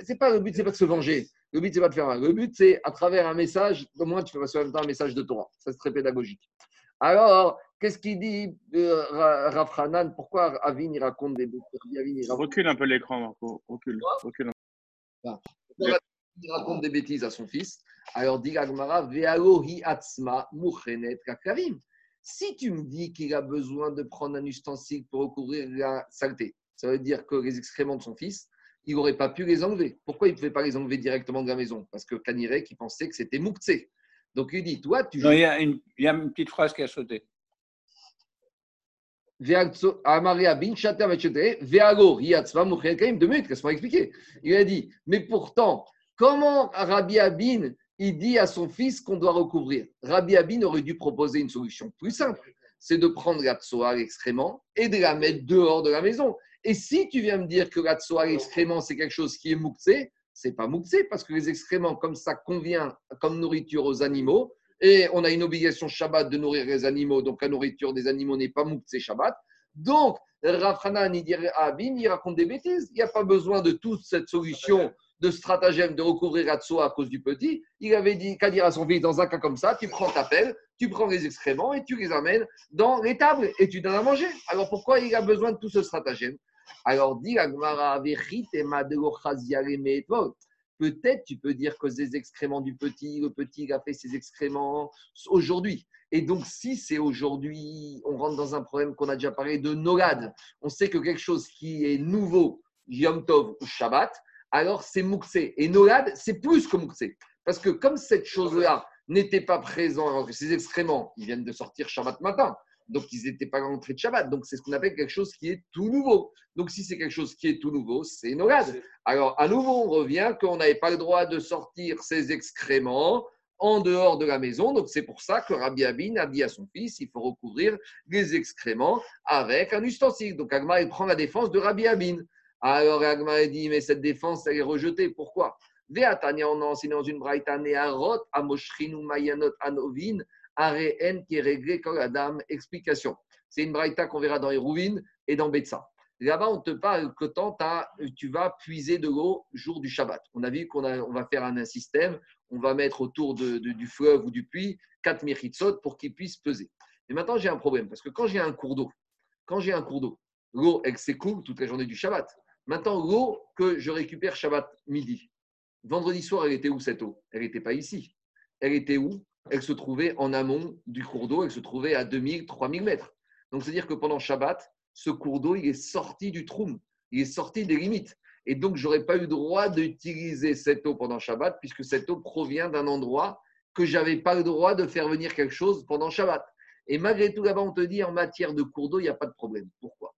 c'est pas le but, c'est pas de se venger. Le but, c'est pas de faire mal. Le but, c'est à travers un message, au moins tu fais passer en même temps un message de Torah. Ça, c'est très pédagogique. Alors, qu'est-ce qu'il dit euh, Ra- Rav Hanan? Pourquoi Avin il raconte des bêtises? Avin, il raconte, Recule un peu l'écran, Marco. Recule. Recule. Il raconte des bêtises à son fils. Alors, dit Agmara, atzma muchenet kakavim. Si tu me dis qu'il a besoin de prendre un ustensile pour recouvrir la saleté, ça veut dire que les excréments de son fils, il n'aurait pas pu les enlever. Pourquoi il ne pouvait pas les enlever directement de la maison? Parce que Kanirek, qui pensait que c'était Mouktsé. Donc il dit, toi, tu Non, il y, a une, il y a une petite phrase qui a sauté. Deux minutes, laisse-moi expliquer. Il a dit, mais pourtant, comment Rabbi Abin, il dit à son fils qu'on doit recouvrir? Rabbi Abin aurait dû proposer une solution plus simple. C'est de prendre la tsoa, l'excrément, et de la mettre dehors de la maison. Et si tu viens me dire que la tsoa, l'excrément, c'est quelque chose qui est mouktsé, c'est pas mouktsé parce que les excréments, comme ça convient comme nourriture aux animaux, et on a une obligation Shabbat de nourrir les animaux, donc la nourriture des animaux n'est pas mouktsé Shabbat. Donc, dirait à Abin, il raconte des bêtises. Il n'y a pas besoin de toute cette solution de stratagème de recouvrir la tsoa à cause du petit. Il avait dit qu'à dire à son fils, dans un cas comme ça, tu prends ta pelle, tu prends les excréments et tu les amènes dans les tables et tu donnes à manger. Alors pourquoi il a besoin de tout ce stratagème? Alors dit Vechit et. Peut-être tu peux dire que des excréments du petit, le petit a fait ses excréments aujourd'hui. Et donc, si c'est aujourd'hui, on rentre dans un problème qu'on a déjà parlé de Nolad. On sait que quelque chose qui est nouveau, Yom Tov ou Shabbat, alors c'est Mouksé. Et Nolad, c'est plus que Mouksé. Parce que comme cette chose-là n'était pas présente, alors que ces excréments, ils viennent de sortir Shabbat matin. Donc, ils n'étaient pas rentrés de Shabbat. Donc, c'est ce qu'on appelle quelque chose qui est tout nouveau. Donc, si c'est quelque chose qui est tout nouveau, c'est Nogad. Alors, à nouveau, on revient qu'on n'avait pas le droit de sortir ses excréments en dehors de la maison. Donc, c'est pour ça que Rabbi Abin a dit à son fils il faut recouvrir les excréments avec un ustensile. Donc, Agma, il prend la défense de Rabbi Abin. Alors, Agma a dit mais cette défense, elle est rejetée. Pourquoi? Veatania, on a enseigné dans une braïta, Neharot, Amoshrinu, Mayanot, Anovin, Areen, qui est réglé comme la dame. Explication. C'est une braïta qu'on verra dans Hérouvin et dans Betsa. Là-bas, on te parle que tant tu vas puiser de l'eau jour du Shabbat. On a vu qu'on on va faire un, système, on va mettre autour du fleuve ou du puits 4 miritsot pour qu'ils puissent peser. Mais maintenant, j'ai un problème parce que quand j'ai un cours d'eau, quand j'ai un cours d'eau, l'eau, elle s'écoule toute la journée du Shabbat. Maintenant, l'eau que je récupère Shabbat midi, vendredi soir, elle était où cette eau? Elle n'était pas ici. Elle était où? Elle se trouvait en amont du cours d'eau, elle se trouvait à 2000, 3000 mètres. Donc, c'est-à-dire que pendant Shabbat, ce cours d'eau, il est sorti du troum, il est sorti des limites. Et donc, je n'aurais pas eu droit d'utiliser cette eau pendant Shabbat, puisque cette eau provient d'un endroit que je n'avais pas le droit de faire venir quelque chose pendant Shabbat. Et malgré tout, là-bas, on te dit, en matière de cours d'eau, il n'y a pas de problème. Pourquoi?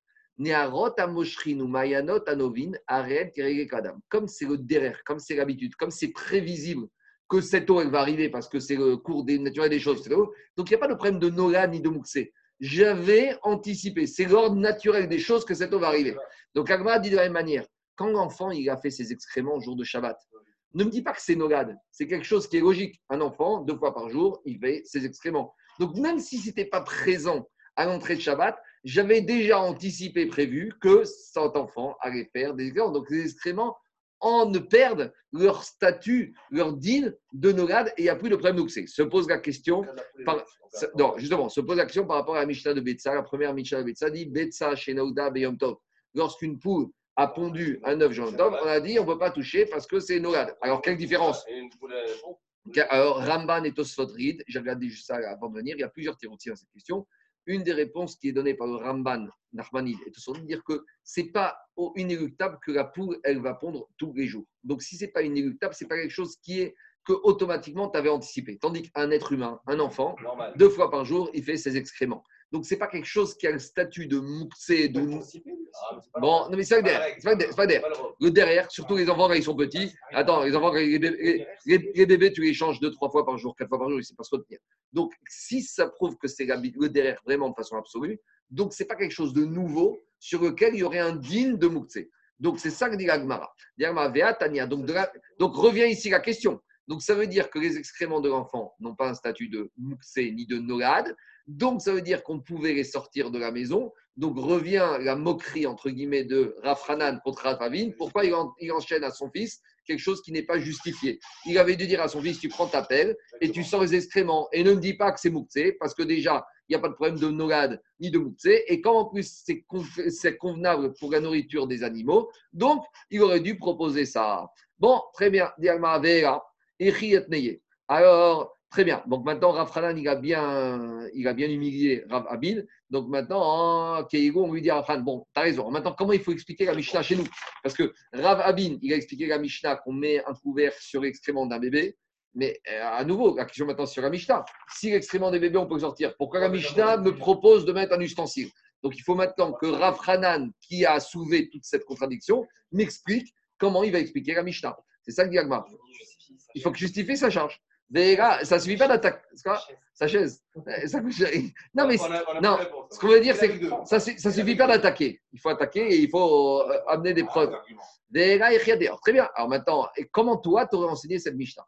Comme c'est le derrière, comme c'est l'habitude, comme c'est prévisible que cette eau, elle va arriver parce que c'est le cours des naturel des choses. Donc, il n'y a pas de problème de Nola ni de Mouxé. J'avais anticipé. C'est l'ordre naturel des choses que cette eau va arriver. Donc, Agma dit de la même manière quand l'enfant il a fait ses excréments au jour de Shabbat, ne me dis pas que c'est Nogad. C'est quelque chose qui est logique. Un enfant, deux fois par jour, il fait ses excréments. Donc, même si ce n'était pas présent à l'entrée de Shabbat, j'avais déjà anticipé, prévu que cet enfant allait faire des excréments. Donc, les excréments en ne perdent leur statut, leur din de Nogad et il n'y a plus de problème d'Ouxé. Se pose la question. Par- Non, justement, se pose la question par rapport à la Mishnah de Betsa. La première Mishnah de Betsa dit Betsa chez Naouda Beyom Tov. Lorsqu'une poule a pondu un œuf Yom Tov, on a dit on ne peut pas toucher parce que c'est Nogad. Alors, quelle différence? Alors, Ramban et Tosfot Reed, j'ai regardé juste ça avant de venir, il y a plusieurs théories dans cette question. Une des réponses qui est donnée par le Ramban, Nachmanid et Tosfot Reed, dire que c'est pas au- inéluctable que la poule, elle va pondre tous les jours. Donc, si c'est pas inéluctable, c'est pas quelque chose qui est que automatiquement tu avais anticipé. Tandis qu'un être humain, un enfant, Normal. deux fois par jour, il fait ses excréments. Donc, c'est pas quelque chose qui a le statut de mouxé, de... Bon, non, mais c'est pas le derrière. C'est pas le derrière, c'est pas le derrière. Le derrière, surtout les enfants quand ils sont petits. Attends, les enfants, quand les bébés, les- les- les bébés, tu les changes deux, trois fois par jour, quatre fois par jour, ils ne savent pas se retenir. Donc, si ça prouve que c'est le derrière vraiment de façon absolue, donc c'est pas quelque chose de nouveau sur lequel il y aurait un digne de Mouktsé. Donc, c'est ça que dit l'Agmara. L'Agmara, Vea Tania. Donc, de la- donc, revient ici la question. Donc, ça veut dire que les excréments de l'enfant n'ont pas un statut de Mouktsé ni de Nolad. Donc, ça veut dire qu'on pouvait les sortir de la maison. Donc, revient la moquerie, entre guillemets, de Rafranan contre Rafavine. Pourquoi il, en- il enchaîne à son fils quelque chose qui n'est pas justifié? Il avait dû dire à son fils Tu prends ta pelle et tu sors les excréments. Et ne me dis pas que c'est Mouktsé, parce que déjà, il n'y a pas de problème de Nolad ni de Mouktsé. Et quand en plus c'est con- c'est convenable pour la nourriture des animaux, donc il aurait dû proposer ça. Bon, très bien. Diagma Vera. Alors, très bien. Donc maintenant, Rav Hanan, il a bien, il a bien humilié Rav Abin. Donc maintenant, en Keigo, on lui dit à Rav bon, tu as raison. Maintenant, comment il faut expliquer la Mishnah chez nous? Parce que Rav Abin, il a expliqué la Mishnah qu'on met un couvert sur l'excrément d'un bébé. Mais euh, à nouveau, la question maintenant sur la Mishnah. Si l'excrément des bébés, on peut le sortir, pourquoi la Mishnah me propose de mettre un ustensile? Donc il faut maintenant que Rav Hanan, qui a soulevé toute cette contradiction, m'explique comment il va expliquer la Mishnah. C'est ça que dit Agmar. Il faut que justifie sa charge. Déjà, ça ne suffit pas quoi Sa chaise. Cher. Non, mais non, ce qu'on veut dire, c'est que ça ne suffit pas d'attaquer. Il faut attaquer et il faut euh, amener des preuves. Déjà, il y a des- alors, Très bien. Alors maintenant, et comment toi, tu aurais enseigné cette Mishnah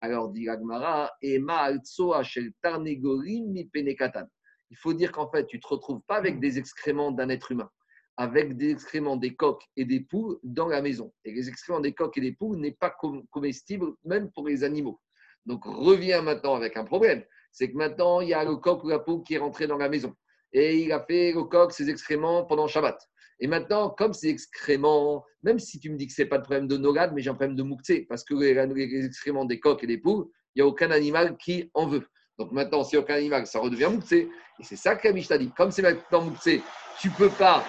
Alors, dit Agmara, penekatan. Il faut dire qu'en fait, tu ne te retrouves pas avec des excréments d'un être humain, avec des excréments des coqs et des poules dans la maison. Et les excréments des coqs et des poules n'est pas com- comestible même pour les animaux. Donc, reviens maintenant avec un problème. C'est que maintenant, il y a le coq ou la poule qui est rentré dans la maison. Et il a fait le coq, ses excréments pendant Shabbat. Et maintenant, comme ces excréments, même si tu me dis que ce n'est pas de problème de nogad, mais j'ai un problème de mouktsé, parce que les, excréments des coqs et des poules, il n'y a aucun animal qui en veut. Donc maintenant, si aucun animal, ça redevient mouktsé. Et c'est ça que la Mishnah dit. Comme c'est maintenant mouktsé, tu ne peux pas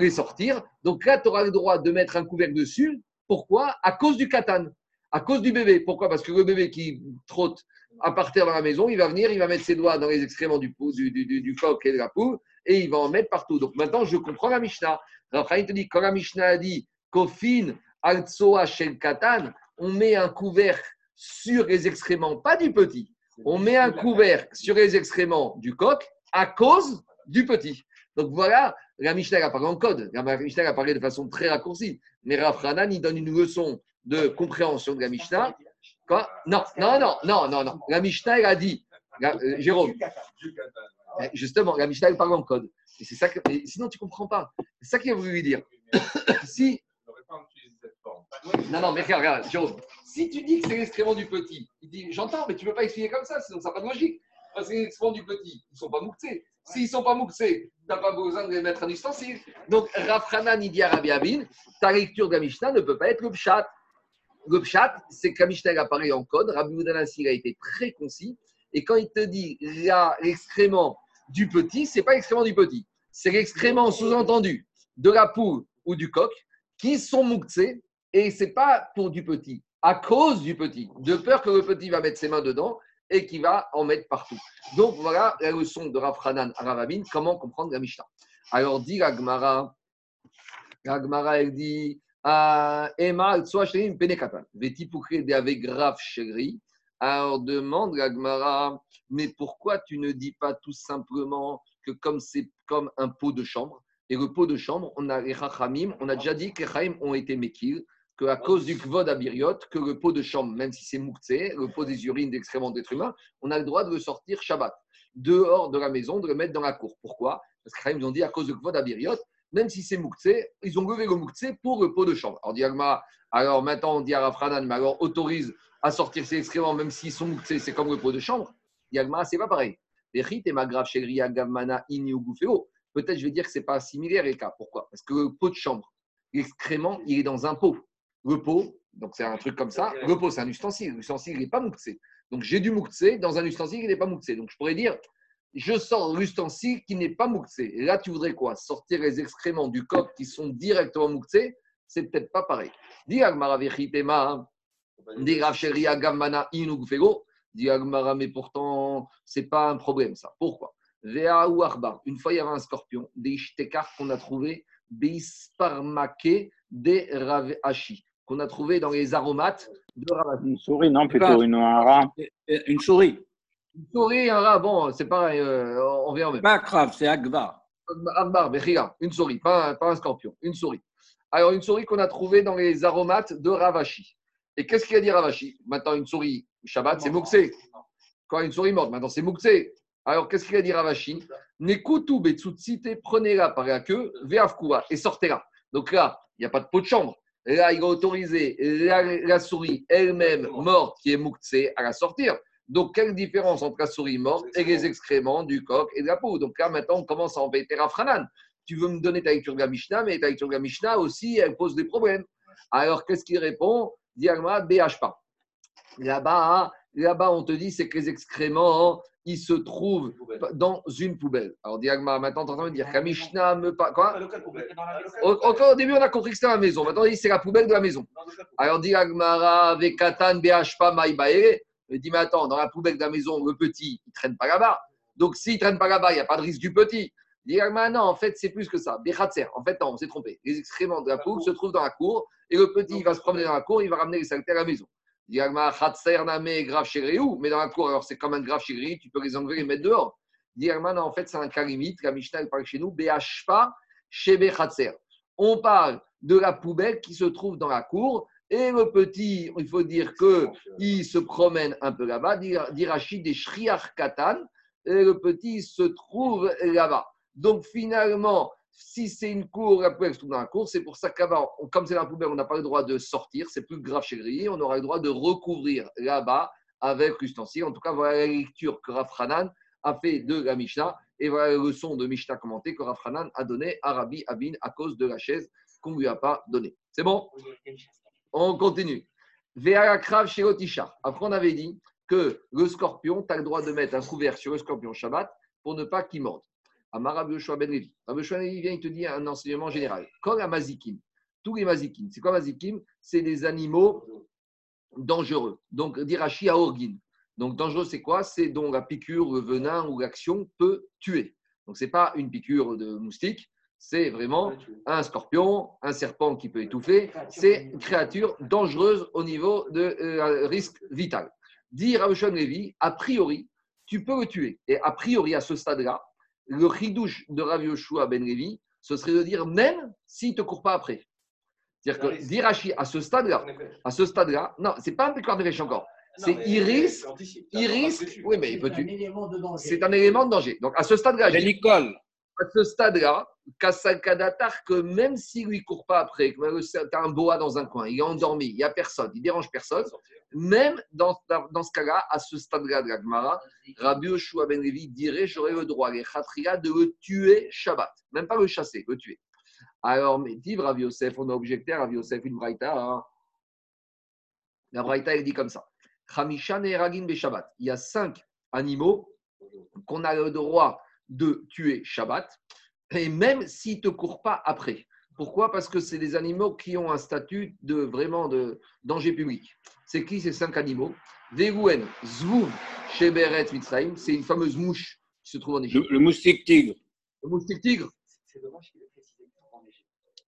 les sortir. Donc là, tu auras le droit de mettre un couvercle dessus. Pourquoi? À cause du katan, à cause du bébé. Pourquoi? Parce que le bébé qui trotte à partir dans la maison, il va venir, il va mettre ses doigts dans les excréments du, du, du- du coq et de la poule, et il va en mettre partout. Donc maintenant, je comprends la Mishnah. Raphaël te dit, quand la Mishnah a dit Kofin, Altsoa, Shel Katan, on met un couvercle sur les excréments, pas du petit. On met un couvercle sur les excréments du coq à cause du petit. Donc voilà, la Mishnah parlé en code. La Mishnah parlé de façon très raccourcie. Mais Rav Hanan, il donne une leçon de compréhension de la Mishnah. Quoi? Non, non, non, non, non, non. La Mishnah, elle a dit, euh, Jérôme, eh, justement, la Mishnah, elle parle en code. C'est ça que, sinon, tu ne comprends pas. C'est ça qu'il a voulu lui dire. (coughs) Si, non, non, mais regarde, regarde, Jérôme, si tu dis que c'est l'excrément du petit, il dit, j'entends, mais tu ne peux pas expliquer comme ça, sinon ça n'a pas de logique. Parce que les excréments du petit, ils ne sont pas mouxés. S'ils ne sont pas mouxés, tu n'as pas besoin de les mettre en ustensile. Donc, Rafranan, il dit à Rabbi Abin, ta lecture de la Mishnah ne peut pas être le pshat. Le pshat, c'est que la Mishnah apparaît en code. Rabbi Oudanassi, a été très concis. Et quand il te dit l'excrément du petit, c'est pas l'excrément du petit. C'est l'excrément sous-entendu de la poule ou du coq qui sont mouxés. Et c'est pas pour du petit, à cause du petit, de peur que le petit va mettre ses mains dedans et qu'il va en mettre partout. Donc voilà la leçon de Rav Hanan à comment comprendre la Mishnah. Alors dit la Gemara, elle dit ah, Emma soit shrim penekatan, vetipukre de avec grave chéri. Alors demande la mais pourquoi tu ne dis pas tout simplement que comme c'est comme un pot de chambre, et le pot de chambre, on a les on a déjà dit que les ont été Mekil, qu'à cause du Kvod Abiriot, que le pot de chambre, même si c'est Mouktsé, le pot des urines d'excréments d'êtres humains, on a le droit de le sortir Shabbat, dehors de la maison, de le mettre dans la cour. Pourquoi? Parce Chachamim ont dit à cause du Kvod Abiriot, même si c'est Mouktsé, ils ont levé le Mouktsé pour le pot de chambre. Alors, dit Agma, alors maintenant on dit à Rafranan, mais alors autorise à sortir ses excréments, même s'ils sont Mouktsé, c'est comme le pot de chambre? Dit Agma, c'est pas pareil. Et. Peut-être je vais dire que c'est pas similaire les cas. Pourquoi? Parce que le pot de chambre, l'excrément, il est dans un pot. Le pot, donc c'est un truc comme ça. Le pot, c'est un ustensile. L'ustensile, il n'est pas mouktsé. Donc j'ai du mouktsé dans un ustensile qui n'est pas mouktsé. Donc je pourrais dire, je sors l'ustensile qui n'est pas mouktsé. Et là, tu voudrais quoi? Sortir les excréments du coq qui sont directement mouktsés C'est peut-être pas pareil. Mais pourtant, c'est pas un problème ça. Pourquoi? Vea ou Arba. Une fois, il y avait un scorpion, des ishtekar qu'on a trouvé, Beisparmake de Ravashi, qu'on a trouvé dans les aromates de Ravashi. Une souris, non, plutôt une un rat. Une souris. Une souris, un rat, bon, c'est pareil, euh, on vient en même. Pas grave, c'est Agva. Arbar, Bechira, une souris, pas un, pas un scorpion, une souris. Alors, une souris qu'on a trouvée dans les aromates de Ravashi. Et qu'est-ce qu'il a dit Ravashi Maintenant, une souris, Shabbat, c'est Mouxé. Quand une souris morte, maintenant c'est Mouxé. Alors, qu'est-ce qu'il a dit Ravashi Nekutu betsutsite, prenez-la par la queue, veafkua, et sortez-la. Donc là, il n'y a pas de pot de chambre. Là, il a autorisé la, la souris elle-même morte, qui est Mouxé, à la sortir. Donc, quelle différence entre la souris morte et les excréments du coq et de la peau? Donc là, maintenant, on commence à embêter Rafranan. Tu veux me donner ta lecture de la Mishnah, mais ta lecture de la Mishnah aussi, elle pose des problèmes. Alors, qu'est-ce qu'il répond? Diagma, BH pas. Là-bas, là-bas, on te dit, c'est que les excréments, ils se trouvent dans une poubelle. Alors, Diagma, maintenant, tu es en train de me dire que la Mishnah me parle. Quoi Au- Encore au début, on a compris que c'était la maison. Maintenant, on dit c'est la poubelle de la maison. Alors, dit Agmara, Vekatan, BH Maïbae. Il dit, mais attends, dans la poubelle de la maison, le petit, il ne traîne pas là-bas. Donc, s'il ne traîne pas là-bas, il n'y a pas de risque du petit. Il dit Agmara, non, en fait, c'est plus que ça. Bechatzer. En fait, non, on s'est trompé. Les excréments de la poule se trouvent dans la cour et le petit, il va se promener dans la cour, il va ramener les saletés à la maison. Mais dans la cour, alors c'est comme un grave chéri, tu peux les enlever et les mettre dehors. Non, en fait, c'est un cas limite. La Mishnah, elle parle chez nous, BH chez Bechatzer. On parle de la poubelle qui se trouve dans la cour. Et le petit, il faut dire que il se promène un peu là-bas, Rachid, des Shriar Katan, et le petit se trouve là-bas. Donc finalement, si c'est une cour, la poubelle se trouve dans la cour, c'est pour ça qu'avant, comme c'est la poubelle, on n'a pas le droit de sortir, c'est plus grave chez Grillé, on aura le droit de recouvrir là-bas avec l'ustensile. En tout cas, voilà la lecture que Rav Hanan a fait de la Mishnah, et voilà la leçon de Mishnah commentée que Rav Hanan a donné à Rabbi Abin à cause de la chaise qu'on ne lui a pas donnée. C'est bon? On continue. Après, on avait dit que le scorpion, tu as le droit de mettre un couvert sur le scorpion Shabbat pour ne pas qu'il morde. Amar Yoshua ben Levi. Rabbi ben Levi vient, il te dit un enseignement général. Comme la mazikim, tous les mazikim, c'est quoi mazikim? C'est des animaux dangereux. Donc, d'Irachi à Orgin. Donc, dangereux, c'est quoi? C'est dont la piqûre, le venin ou l'action peut tuer. Donc, ce n'est pas une piqûre de moustique, c'est vraiment un scorpion, un serpent qui peut étouffer. C'est une créature dangereuse au niveau de euh, risque vital. Dire à Levi, a priori, tu peux le tuer. Et a priori, à ce stade-là, le chidouche de Rav Yoshua Ben Levi, ce serait de dire même s'il ne te court pas après. C'est-à-dire que dire à ce stade-là, à ce stade-là, non, c'est pas un pécard de rêche encore. C'est Iris, Iris, oui, mais il peut tuer. C'est un élément de danger. Donc à ce stade-là, C'est Nicole. À ce stade-là, Kadatar, que même s'il ne lui court pas après, que tu as un boa dans un coin, il est endormi, il n'y a personne, il dérange personne, même dans, dans ce cas-là, à ce stade-là de la Gemara, Rabbi Yoshua Ben Levi dirait j'aurais le droit, les Khatria, de le tuer Shabbat. Même pas le chasser, le tuer. Alors, mais dit Rabbi Yosef, on a objecté à Rabbi Yosef une braïta. hein. La braïta, elle dit comme ça. Chamishan et Ragin be Shabbat. Il y a cinq animaux qu'on a le droit de tuer Shabbat, et même s'ils ne te courent pas après. Pourquoi? Parce que c'est des animaux qui ont un statut de vraiment de danger public. C'est qui? Ces cinq animaux Vegouen, Zvouv, Sheberet, Mitzrayim, c'est une fameuse mouche qui se trouve en Égypte. Le, le moustique tigre. Le moustique tigre, C'est dommage qu'il ait précisé qu'il trouve en Égypte.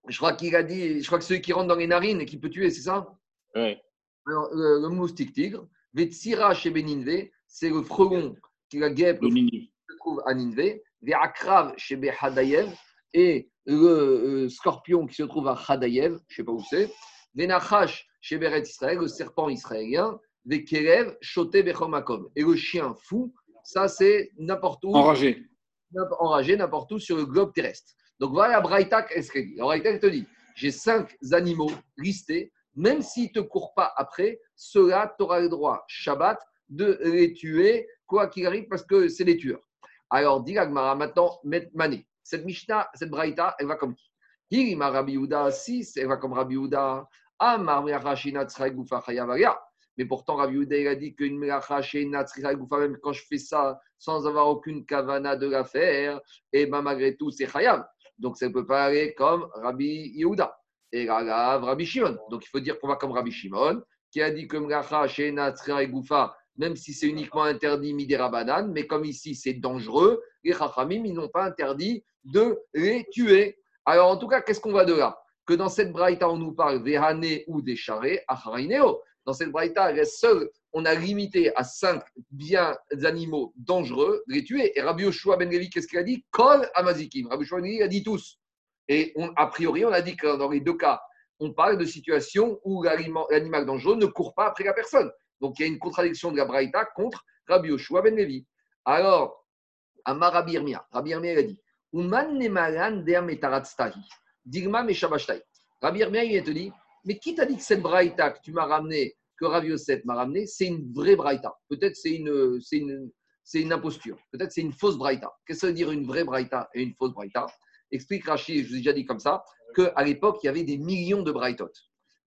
je crois qu'il a dit, je crois que celui qui rentre dans les narines et qui peut tuer, c'est ça? Ouais. Alors, le, le moustique tigre, Vetsira chez Beninve, c'est le frelon qui la guêpe Le Ninive. Trouve à Ninvé, Ve'akrav chez Behadayev, et le euh, scorpion qui se trouve à Hadayev, je ne sais pas où c'est, Venachash chez Beret Israël, le serpent israélien, Vekerev, Shoté Bechomakom. Et le chien fou, ça c'est n'importe où, Enragé. enragé n'importe où sur le globe terrestre. Donc voilà La Braïta, elle te dit j'ai cinq animaux listés, même s'ils ne te courent pas après, ceux-là, tu auras le droit, Shabbat, de les tuer, quoi qu'il arrive, parce que c'est des tueurs. Alors, dit l'Agmara, maintenant, met- Mané. Cette Mishnah, cette Braïta, elle va comme qui? Hirima Rabbi Yehuda, si, elle va comme Rabbi Yehuda. Amar. Mais pourtant, Rabbi Yehuda, il a dit qu'une même quand je fais ça sans avoir aucune kavana de la faire, et ben malgré tout, c'est Chayav. Donc, ça ne peut pas aller comme Rabbi Yehuda. Et là, là, Rabbi Shimon. Donc, il faut dire qu'on va comme Rabbi Shimon, qui a dit que Mlacha, Shena, Goufa, même si c'est uniquement interdit Midera Banane, mais comme ici c'est dangereux, les Chachamim, ils n'ont pas interdit de les tuer. Alors, en tout cas, qu'est-ce qu'on va de là? Que dans cette braïta, on nous parle des Hané ou des Charé, Acharineo. Dans cette braïta, on a limité à cinq biens animaux dangereux les tuer. Et Rabbi Yoshua Ben Levi, qu'est-ce qu'il a dit? Kol Amazikim. Rabbi Yoshua Ben a dit tous. Et on- a priori, on a dit que dans les deux cas, on parle de situations où l'animal dangereux ne court pas après la personne. Donc il y a une contradiction de la Braïta contre Rabbi Yoshua Ben Levi. Alors, Amar Rabbi Irmia, Rabbi Irmia a dit Uman nemalan digma meshabashtai. Rabbi Irmia il te dit Mais qui t'a dit que cette Braïta que tu m'as ramené, que Rabbi Yosef m'a ramené, c'est une vraie Braïta? Peut-être c'est une, c'est une, c'est une imposture, peut-être c'est une fausse Braïta. Qu'est-ce que ça veut dire une vraie Braïta et une fausse Braïta? Explique Rachid, je vous ai déjà dit comme ça, qu'à l'époque, il y avait des millions de Braïtot.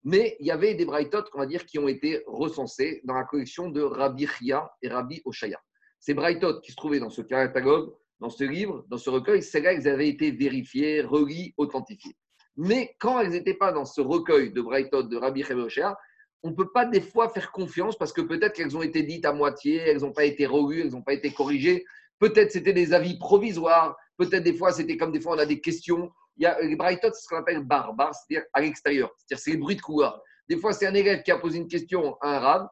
Mais il y avait des Braïtot, on va dire, qui ont été recensés dans la collection de Rabbi Chia et Rabbi Oshaya. Ces Braïtot qui se trouvaient dans ce catalogue, dans ce livre, dans ce recueil, celles-là, elles avaient été vérifiées, reliées, authentifiées. Mais quand elles n'étaient pas dans ce recueil de Braïtot de Rabbi Chia et Oshaya, on ne peut pas des fois faire confiance parce que peut-être qu'elles ont été dites à moitié, elles n'ont pas été relues, elles n'ont pas été corrigées. Peut-être c'était des avis provisoires, peut-être des fois c'était comme des fois on a des questions. Il y a les Braïtot, c'est ce qu'on appelle barbar, c'est-à-dire à l'extérieur, c'est-à-dire c'est les bruits de couloir. Des fois c'est un élève qui a posé une question à un rab,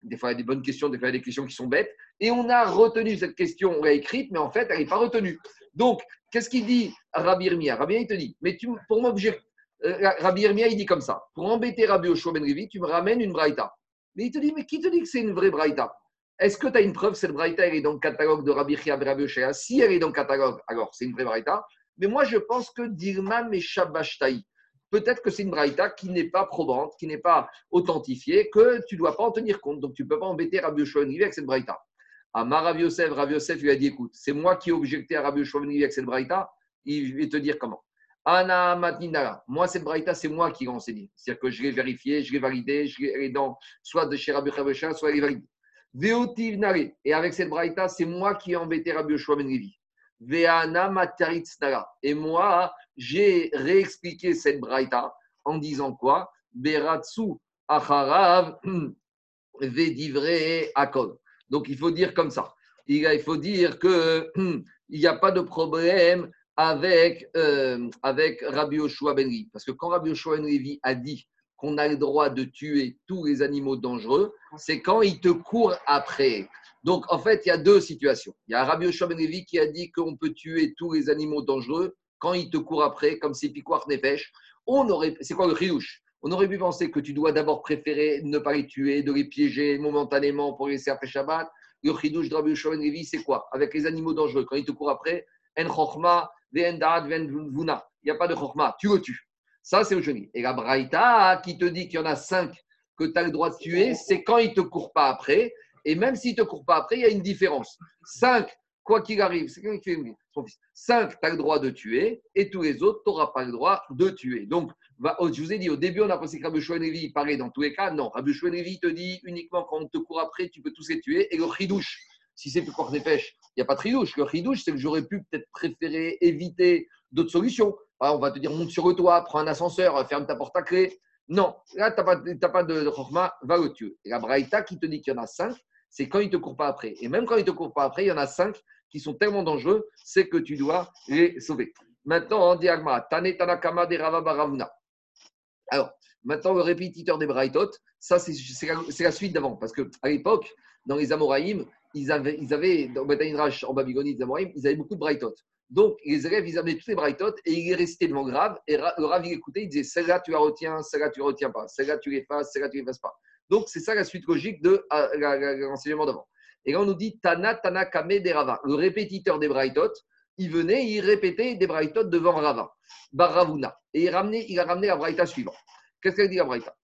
des fois il y a des bonnes questions, des fois il y a des questions qui sont bêtes, et on a retenu cette question, on l'a écrite, mais en fait elle n'est pas retenue. Donc qu'est-ce qu'il dit Rabbi Irmia Rabbi il te dit, mais tu, pour m'objecter, Rabbi Irmia il dit comme ça, pour embêter Rabbi Oshua Ben Levi, tu me ramènes une Braïta. Mais il te dit, mais qui te dit que c'est une vraie Braïta? Est-ce que tu as une preuve? Cette braïta, elle est dans le catalogue de Rabbi Chia Rabbi Oshaya. Si elle est dans le catalogue, alors c'est une vraie braïta. Mais moi, je pense que Dirman et peut-être que c'est une braïta qui n'est pas probante, qui n'est pas authentifiée, que tu ne dois pas en tenir compte. Donc, tu ne peux pas embêter Rabbi Oshua avec cette braïta. Amar Rabbi Yosef, Rabbi Yosef lui a dit écoute, c'est moi qui ai objecté à Rabbi Oshua avec cette braïta. Il va te dire comment. Ana Matinara. Moi, cette braïta, c'est moi qui l'ai enseigné. C'est-à-dire que je l'ai vérifié, je l'ai validé, je l'ai dans soit de chez Rabbi Chia, soit elle est validée. Et avec cette braïta, c'est moi qui ai embêté Rabbi Yoshua Ben. Et moi, j'ai réexpliqué cette braïta en disant quoi? Acharav (clears throat) akol. Donc il faut dire comme ça. Il faut dire que (clears throat) il n'y a pas de problème avec, euh, avec Rabbi Yoshua Ben Levi. Parce que quand Rabbi Yoshua Ben a dit qu'on a le droit de tuer tous les animaux dangereux, c'est quand il te court après. Donc, en fait, il y a deux situations. Il y a Rabbi Yoshua Ben qui a dit qu'on peut tuer tous les animaux dangereux quand il te court après, comme c'est Piquoir Nefesh. On aurait, c'est quoi le riouche On aurait pu penser que tu dois d'abord préférer ne pas les tuer, de les piéger momentanément pour les laisser après Shabbat. Le chidouche de Rabbi Yoshua Ben c'est quoi? Avec les animaux dangereux, quand il te court après, en vuna. Il n'y a pas de chokma, tu le tues. Ça, c'est le jeudi. Et la braïta qui te dit qu'il y en a cinq que tu as le droit de tuer, c'est quand il ne te court pas après. Et même s'il ne te court pas après, il y a une différence. Cinq, quoi qu'il arrive. Cinq, tu as le droit de tuer, et tous les autres, tu n'auras pas le droit de tuer. Donc, oh, je vous ai dit, au début, on a pensé que Rabbi parlait dans tous les cas. Non, Rabbi te dit uniquement quand on te court après, tu peux tous les tuer. Et le chidouche, si c'est plus corps des pêches, il n'y a pas de chidouche. Le chidouche, c'est que j'aurais pu peut-être préférer éviter d'autres solutions. Ah, on va te dire, monte sur le toit, prends un ascenseur, ferme ta porte à clé. Non, là, tu n'as pas, pas de chorma, va le tuer. Et la braïta qui te dit qu'il y en a cinq, c'est quand il ne te court pas après. Et même quand il ne te court pas après, il y en a cinq qui sont tellement dangereux, c'est que tu dois les sauver. Maintenant, en diagma, Tane Tanakama de Rava Baravuna. Alors, maintenant, le répétiteur des Braithot, ça, c'est la, suite d'avant. Parce qu'à l'époque, dans les Amoraïm, ils avaient, ils avaient dans en Babylonie, les Amoraïm, ils avaient beaucoup de Braithot. Donc, les élèves, ils amenaient tous les Braithot et ils les récitaient devant Rav. Et le Rav, il écoutait, il disait celle-là, tu la retiens, celle-là, tu ne retiens pas, celle-là, tu l'effaces, celle-là, tu l'effaces pas. Donc, c'est ça la suite logique de euh, la- la- l'enseignement d'avant. Et là, on nous dit Tana Tana Kame des Rava. Le répétiteur des Braithot, il venait, il répétait des Braithot devant Rava, Baravuna. Et il, ramenait, il a ramené la Braïta suivante. Qu'est-ce qu'elle dit la Braïta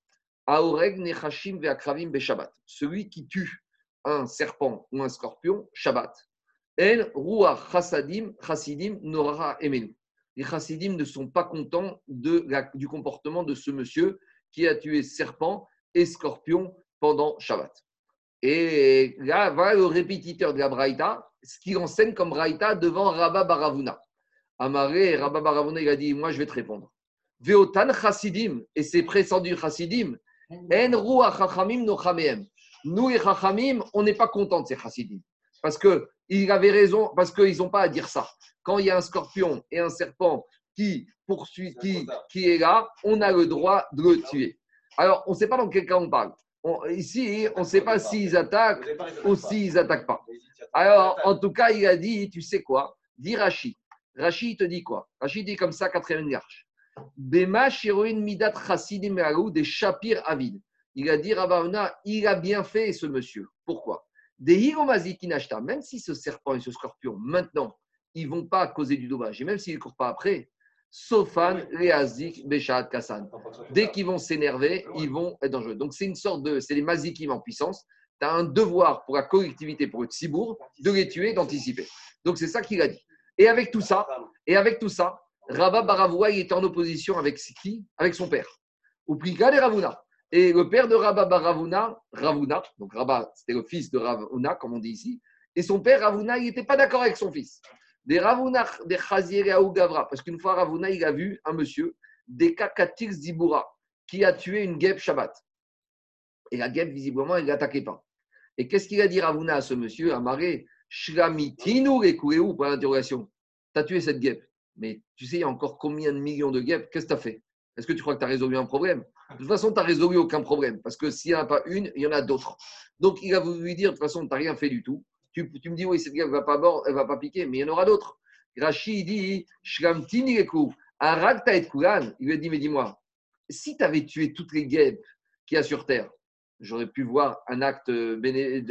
Aoreg nechashim ve'akravim be'shabbat. Celui qui tue un serpent ou un scorpion, Shabbat. En ruach chasadim chassidim nora emenu. Les chassidim ne sont pas contents de la- du comportement de ce monsieur qui a tué serpent et scorpion pendant Shabbat. Et là, voilà le répétiteur de la Braïta, ce qu'il enseigne comme Braïta devant Rabba Baravuna. Amaré, Rabba Baravuna, il a dit Moi, je vais te répondre. Veotan chassidim, et c'est précendu chassidim, en ruach chachamim no chamehem. Nous, les chachamim, on n'est pas contents de ces chassidim. Parce qu'il avait raison, parce qu'ils n'ont pas à dire ça. Quand il y a un scorpion et un serpent qui poursuit, qui, qui est là, on a le droit de le tuer. Alors, on ne sait pas dans quel cas on parle. On- ici, on ne sait pas s'ils attaquent ou s'ils n'attaquent pas. Alors, en tout cas, il a dit, tu sais quoi? Dis Rashi. Rashi, il te dit quoi? Rashi dit comme ça, quatrième marche. Bema midat chassidim des shapir avid. Il a dit, Ravana, il a bien fait ce monsieur. Pourquoi? Même si ce serpent et ce scorpion, maintenant, ils ne vont pas causer du dommage, et même s'ils ne courent pas après, Sofan, Reazik, Beshat, Kassan. Dès qu'ils vont s'énerver, ils vont être dangereux. Donc, c'est une sorte de. C'est les mazikim en puissance. Tu as un devoir pour la collectivité, pour le tsibourg, de les tuer, d'anticiper. Donc, c'est ça qu'il a dit. Et avec tout ça, et avec tout ça, Rabba Baravoua, il était en opposition avec qui? Avec son père. Ou Prika et Ravuna. Et le père de Rabba Baravuna, Ravuna, donc Rabba, c'était le fils de Ravuna, comme on dit ici, et son père Ravuna, il n'était pas d'accord avec son fils. Des Ravuna, des Chazir et Gavra, parce qu'une fois Ravuna, il a vu un monsieur, des Kakatir Zibura, qui a tué une guêpe Shabbat. Et la guêpe, visiblement, il ne l'attaquait pas. Et qu'est-ce qu'il a dit Ravuna à ce monsieur, à Maré? Shramitinu Rekureu, pour l'interrogation. Tu as tué cette guêpe. Mais tu sais, il y a encore combien de millions de guêpes? Qu'est-ce que tu as fait? Est-ce que tu crois que tu as résolu un problème? De toute façon, tu n'as résolu aucun problème. Parce que s'il n'y en a pas une, il y en a d'autres. Donc, il a voulu lui dire, de toute façon, tu n'as rien fait du tout. Tu, me dis, oui, cette guêpe ne va pas mordre, elle va pas piquer, mais il y en aura d'autres. Rachid dit, Shramtini Reku, Arakta et Kulan. Il lui a dit, mais dis-moi, si tu avais tué toutes les guêpes qu'il y a sur Terre, j'aurais pu voir un acte béné-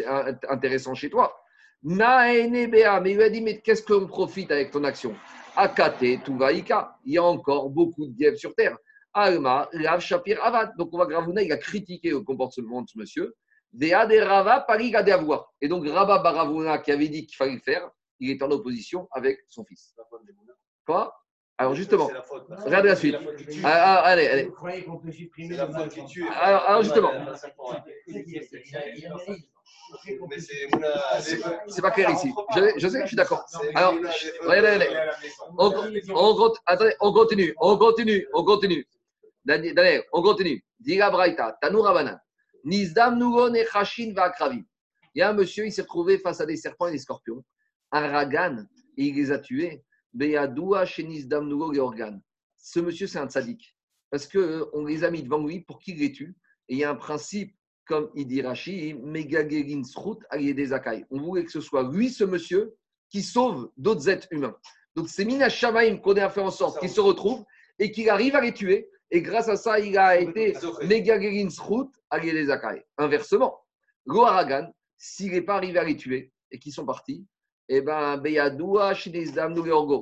intéressant chez toi. Naenebea, mais il lui a dit, mais qu'est-ce qu'on profite avec ton action? Akate, Tuvaïka, il y a encore beaucoup de guêpes sur Terre. Alma, Rav Shapir Avad. Donc, on va Gravuna, il a critiqué le comportement de ce monsieur. Dea de Rava, Pariga de avoir. Et donc, Rabba Baravuna, qui avait dit qu'il fallait le faire, il est en opposition avec son fils. Quoi? Alors, justement, C'est la faute. regarde la suite. La. Ah, ah, allez, allez. Vous croyez qu'on peut supprimer la faute qui tue. Alors- alors, justement. C'est pas clair ici. Je, je sais que je suis d'accord. Alors, regardez, regardez. On, on, cont- attendez, on continue, on continue, on continue. Dani- Daniel, on continue. Diga Braïta, Rabanan. Nizdam Nugo Nechashin Vakravim. Il y a un monsieur, il s'est retrouvé face à des serpents et des scorpions, un ragan, et il les a tués. Beyadoua, Shenis, Damnugo, et organes. Ce monsieur, c'est un tzaddik. Parce qu'on les a mis devant lui pour qu'il les tue. Et il y a un principe, comme il dit Rashi, Megagerin Zakai. On voulait que ce soit lui, ce monsieur, qui sauve d'autres êtres humains. Donc c'est Mina Shamaim qu'on a fait en sorte qu'il se retrouve et qu'il arrive à les tuer. Et grâce à ça, il a été Megagerin Srut, Zakai. Inversement, Goharagan, s'il n'est pas arrivé à les tuer et qu'ils sont partis, eh ben, Beyadoua.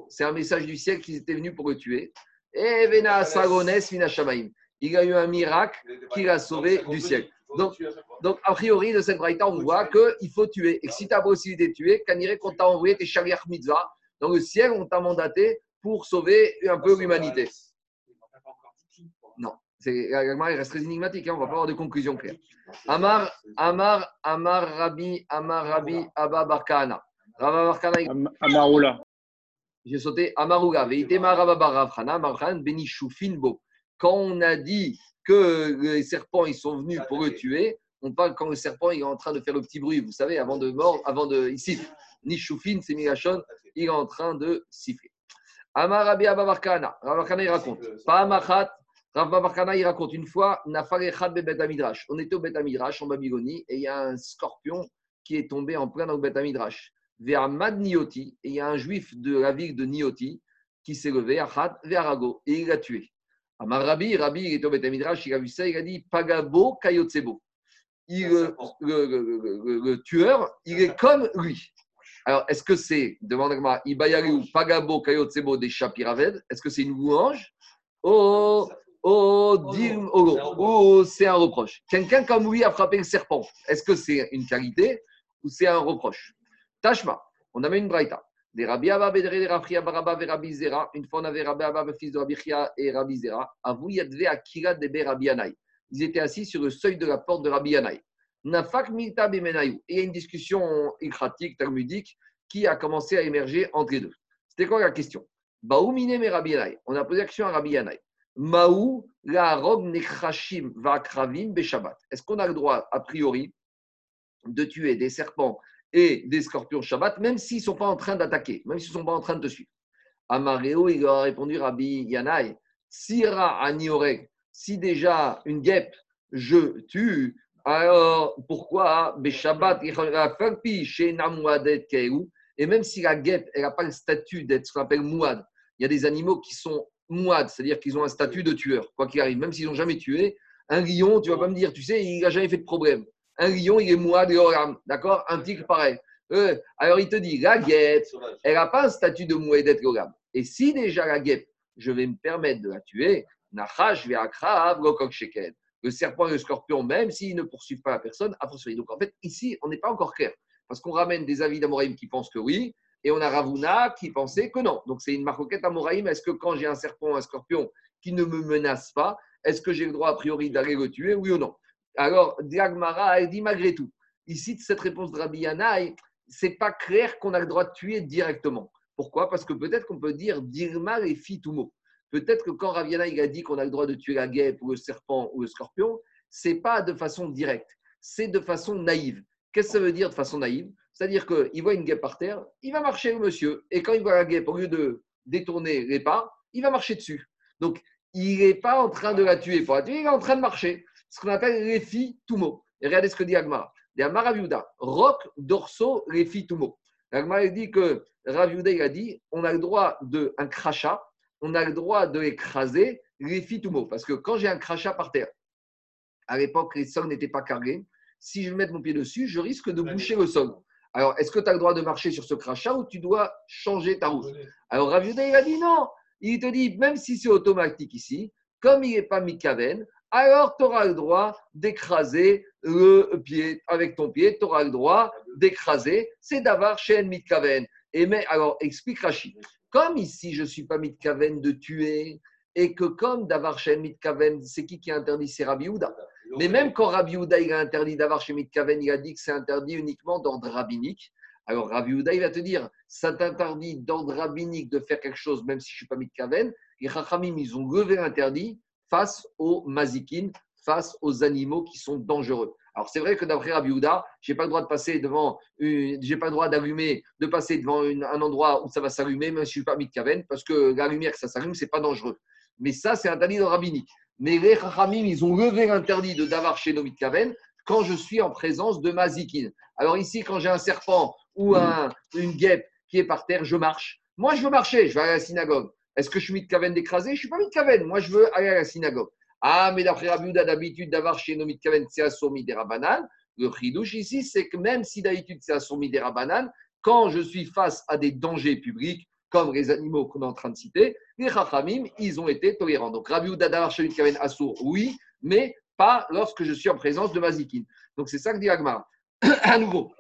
C'est un message du ciel qu'ils étaient venus pour le tuer. Et Vena Sagones, Vina. Il y a eu un miracle qui l'a sauvé du ciel. Donc, donc, a priori, de cette braïta, on voit qu'il faut tuer. Et que si tu as possibilité de tuer, Kanire, qu'on t'a envoyé tes shaliach mitzvah, dans le ciel, on t'a mandaté pour sauver un peu l'humanité. Non, c'est, il reste très énigmatique, hein, on ne va pas avoir de conclusion claire. Amar, Amar, Amar, Rabbi, Amar, Rabbi, Abba Barkana. Rabba Barkana, Am- Amaroula. j'ai sauté Amaruga, Veitema Rababa Ravchana, Marchan, Benishufinbo. Quand on a dit que les serpents ils sont venus pour le tuer, on parle quand le serpent il est en train de faire le petit bruit, vous savez, avant de mort, avant de. Il siffle. Nishufin, c'est Migashon, il est en train de siffler. Amarabi Ababarkana, Rabarkana il raconte. Pas Machat, Rav Babarkana il raconte une fois. On était au Bet Amidrash en Babylonie et il y a un scorpion qui est tombé en plein dans le. Vers Mad Nioti, et il y a un juif de la ville de Nioti qui s'est levé, Achat, vers Arago, et il l'a tué. Amar Rabbi, Rabbi, il est au Bet Amidrash, il a vu ça, il a dit Pagabo Kayotsebo. Il, le, tueur, il est comme lui. Alors, est-ce que c'est, demande-moi, Ibayariou, Pagabo Kayotsebo des Shapiraved Est-ce que c'est une louange? Oh, oh, dim, oh, oh, c'est un reproche. Quelqu'un comme lui a frappé le serpent. Est-ce que c'est une qualité ou c'est un reproche? Tashma, on avait une braïta. Des Rabbi Abba, Bedre, des Rabbi Abba, Rabba, et Rabbi Zera. Une fois, on avait Rabbi Abba, fils de Rabbi Chia et Rabbi Zera. Avou Yadve Akira Debe Rabbi Anaï. Ils étaient assis sur le seuil de la porte de Rabbi Anaï. Nafak Milta Bemenayou. Et il y a une discussion ilkratique, talmudique, qui a commencé à émerger entre les deux. C'était quoi la question? Baou Mine me Rabbi Anaï. On a posé la question à Rabbi Anaï. Maou la rob nechrashim vakravim beshabbat. Est-ce qu'on a le droit, a priori, de tuer des serpents et des scorpions Shabbat, même s'ils ne sont pas en train d'attaquer, même s'ils ne sont pas en train de te suivre? Amareo, il leur a répondu Rabbi Yanaï, Sira Anioreg, si déjà une guêpe, je tue, alors pourquoi Beshabbat, chez et même si la guêpe, elle n'a pas le statut d'être ce qu'on appelle mouad, il y a des animaux qui sont mouad, c'est-à-dire qu'ils ont un statut de tueur, quoi qu'il arrive, même s'ils n'ont jamais tué. Un lion, tu vas pas me dire, tu sais, il n'a jamais fait de problème. Un lion, il est mouad et oram, d'accord? Un tigre, pareil. Euh, alors il te dit, la guêpe, elle n'a pas un statut de mouedet gogam. Et si déjà la guêpe, je vais me permettre de la tuer, nachash ve'akrav lokok sheken. Le serpent et le scorpion, même s'ils ne poursuivent pas la personne, a fortiori. Donc en fait, ici, on n'est pas encore clair. Parce qu'on ramène des avis d'Amoraïm qui pensent que oui, et on a Ravuna qui pensait que non. Donc c'est une marcoquette Amoraïm. Est-ce que quand j'ai un serpent, un scorpion qui ne me menace pas, est-ce que j'ai le droit a priori d'aller le tuer, oui ou non? Alors, Diagmara, elle dit malgré tout. Ici, cette réponse de Rabbi Yanaï, c'est pas clair qu'on a le droit de tuer directement. Pourquoi? Parce que peut-être qu'on peut dire Dirma et Fitumo. Peut-être que quand Raviana a dit qu'on a le droit de tuer la guêpe ou le serpent ou le scorpion, c'est pas de façon directe, c'est de façon naïve. Qu'est-ce que ça veut dire de façon naïve? C'est-à-dire qu'il voit une guêpe par terre, il va marcher le monsieur, et quand il voit la guêpe, au lieu de détourner les pas, il va marcher dessus. Donc, il n'est pas en train de la tuer pour la tuer, il est en train de marcher. Ce qu'on appelle l'efi tumo. Et regardez ce que dit Agmara. Il y a Maraviuda, roc, dorso, l'efi tumo. Agmara dit que Raviuda, il a dit on a le droit d'un crachat, on a le droit de l'écraser, l'efi tumo. Parce que quand j'ai un crachat par terre, à l'époque, les sols n'étaient pas carrés. Si je mettre mon pied dessus, je risque de boucher le sol. Alors, est-ce que tu as le droit de marcher sur ce crachat ou tu dois changer ta route Alors, Raviuda, il a dit non. Il te dit, même si c'est automatique ici, comme il n'est pas mikaven, alors tu auras le droit d'écraser le pied. Avec ton pied, tu auras le droit d'écraser. C'est d'avoir chez mitkaven. Et mais, alors, explique Rachid. Comme ici, je ne suis pas mitkaven de tuer, et que comme d'avoir chez mitkaven, c'est qui qui a interdit? C'est Rabbi Houda. Mais même quand Rabbi Houda il a interdit d'avoir chez mitkaven, il a dit que c'est interdit uniquement d'ordre rabbinique. Alors Rabbi Houda, il va te dire, ça t'interdit d'ordre rabbinique de faire quelque chose, même si je ne suis pas mitkaven. Les Chachamim, ils ont levé l'interdit face aux mazikin, face aux animaux qui sont dangereux. Alors c'est vrai que d'après Rabbi Houda, j'ai pas le droit de passer devant, j'ai pas le droit d'allumer, de passer devant une- un endroit où ça va s'allumer, même si je suis pas mitkaven, parce que la lumière que ça s'allume, c'est pas dangereux. Mais ça, c'est interdit dans le rabbinique. Mais les Chachamim, ils ont levé l'interdit de davar chez nos mitkaven quand je suis en présence de mazikin. Alors ici, quand j'ai un serpent ou un- une guêpe qui est par terre, je marche. Moi, je veux marcher, je vais aller à la synagogue. Est-ce que je suis mitkaven d'écraser? Je suis pas mitkaven. Moi, je veux aller à la synagogue. Ah, mais d'après Rabbi d'habitude, d'avoir chez nos mitkaven, c'est assourmi des rabanan. Le chidouche ici, c'est que même si d'habitude c'est assourmi des rabanan, quand je suis face à des dangers publics, comme les animaux qu'on est en train de citer, les chachamim, ils ont été tolérants. Donc, Rabbi Houda, d'avoir chez mitkaven, assour, oui, mais pas lorsque je suis en présence de mazikin. Donc, c'est ça que dit Agmar. (clears throat) à nouveau.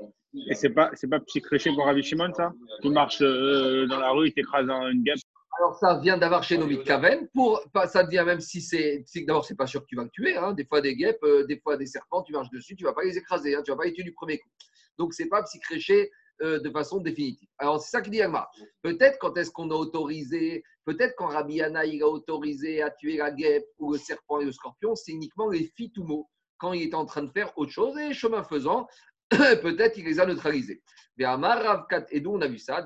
Et c'est pas, c'est pas psychréché pour Ravi Shimon, ça? Tu marches euh, dans la rue, il t'écrase une guêpe. Alors, ça vient d'avoir chez nos Kaven. Pour, ça devient même si c'est. c'est- D'abord, c'est pas sûr que tu vas le tuer. hein. Des fois, des guêpes, euh, des fois, des serpents, tu marches dessus, tu vas pas les écraser. hein. Tu vas pas les tuer du premier coup. Donc, c'est pas psychréché euh, de façon définitive. Alors, c'est ça qu'il dit Agma. Peut-être quand est-ce qu'on a autorisé, peut-être quand Rabbi Yana, il a autorisé à tuer la guêpe ou le serpent et le scorpion, c'est uniquement les fitumo quand il était en train de faire autre chose et chemin faisant, (coughs) peut-être il les a neutralisés. Et d'où on a vu ça?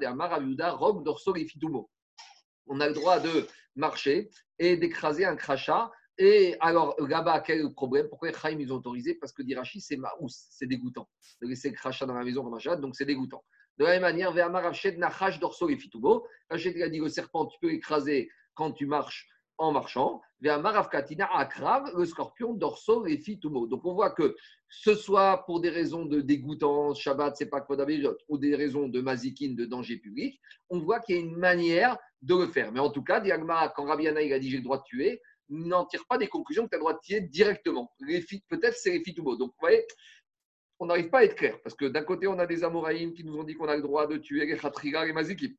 On a le droit de marcher et d'écraser un crachat. Et alors, là-bas, quel problème? Pourquoi les Chaim, ils ont autorisé? Parce que d'Irachi, c'est maous, c'est dégoûtant. De laisser le crachat dans la maison pendant Shabbat, donc c'est dégoûtant. De la même manière, Ve'amar Avshed Nachash Dorso et Fitubo. Rachet, il a dit le serpent, tu peux l'écraser quand tu marches en marchant. Ve'amar Avkatina Akrav, le scorpion Dorso et Fitubo. Donc on voit que ce soit pour des raisons de dégoûtance, Shabbat, c'est pas Kodabéjot, ou des raisons de mazikin, de danger public, on voit qu'il y a une manière de le faire. Mais en tout cas, Diagma, quand Rabbi il a dit j'ai le droit de tuer, n'en tire pas des conclusions que tu as le droit de tuer directement. Peut-être c'est les fitoubo. Donc, vous voyez, on n'arrive pas à être clair. Parce que d'un côté, on a des Amoraïm qui nous ont dit qu'on a le droit de tuer les Khatriga, les Mazikim.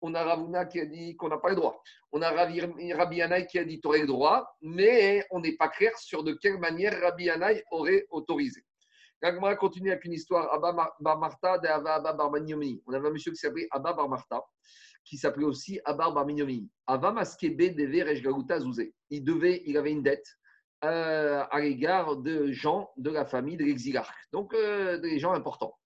On a Ravuna qui a dit qu'on n'a pas le droit. On a Rabbi Yanaï qui a dit tu aurais le droit, mais on n'est pas clair sur de quelle manière Rabbi Yanaï aurait autorisé. L'Agmara continue avec une histoire. Abba Martha de Abba Abba Bar Banyomi. On avait un monsieur qui s'appelait Abba Bar Martha, qui s'appelait aussi Abba Bar Banyomi. Ava Maskebe Deve. Il devait, il avait une dette euh, à l'égard de gens de la famille de l'exilarque, donc euh, des gens importants.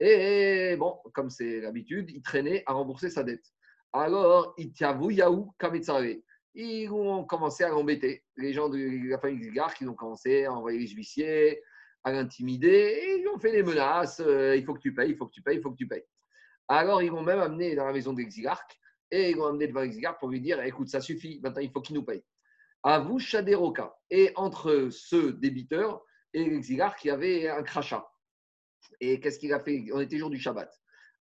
Et bon, comme c'est l'habitude, il traînait à rembourser sa dette. Alors, Itiavu Yahu Kametsare. Ils ont commencé à l'embêter. Les gens de la famille Exilgarque, ils ont commencé à envoyer les huissiers, à l'intimider, ils ont fait des menaces. euh, il faut que tu payes, il faut que tu payes, il faut que tu payes. Alors, ils l'ont même amené dans la maison de l'exilarque, et ils l'ont amené devant l'exilarque pour lui dire écoute, ça suffit, maintenant il faut qu'il nous paye. À vous, Shaderoka. Et entre ce débiteur et l'exilarque, il y avait un crachat. Et qu'est-ce qu'il a fait? On était jour du Shabbat.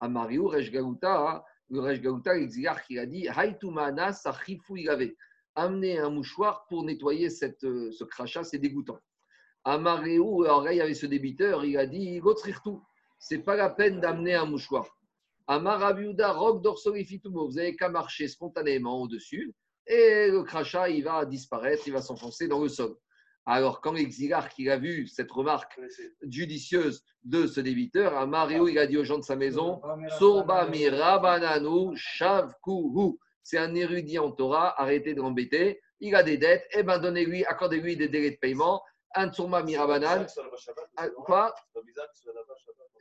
À Mariou, Resh Gaouta, le Resh Gaouta, l'exilarque, il a dit Haïtoumana, Sachifu, il avait amené un mouchoir pour nettoyer ce crachat, c'est dégoûtant. À Mariou, alors là, il y avait ce débiteur, il a dit Gotsrirtu, c'est pas la peine d'amener un mouchoir. À Marabiouda, Rock Dorsolifitumo, vous n'avez qu'à marcher spontanément au-dessus et le crachat, il va disparaître, il va s'enfoncer dans le sol. Alors, quand l'exilarque il a vu cette remarque judicieuse de ce débiteur, à Mario, il a dit aux gens de sa maison Sorba mirabananu shavkuhu. C'est un érudit en Torah, arrêtez de l'embêter. Il a des dettes, eh ben donnez-lui, accordez-lui des délais de paiement. Un tsurma mirabanan. Quoi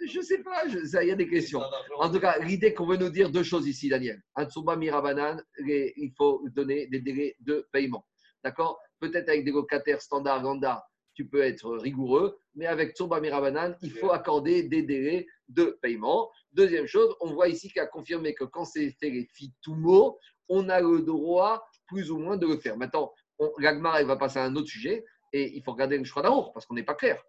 Je ne sais pas, il y a des questions. En tout cas, l'idée qu'on veut nous dire deux choses ici, Daniel. Un tsuba mirabanan, il faut donner des délais de paiement. D'accord? Peut-être avec des locataires standards, lambda, tu peux être rigoureux, mais avec tsuba mirabanan, il faut accorder des délais de paiement. Deuxième chose, on voit ici qu'il a confirmé que quand c'est fait les fitumo, on a le droit plus ou moins de le faire. Maintenant, l'Agmar, elle va passer à un autre sujet et il faut regarder le d'amour parce qu'on n'est pas clair.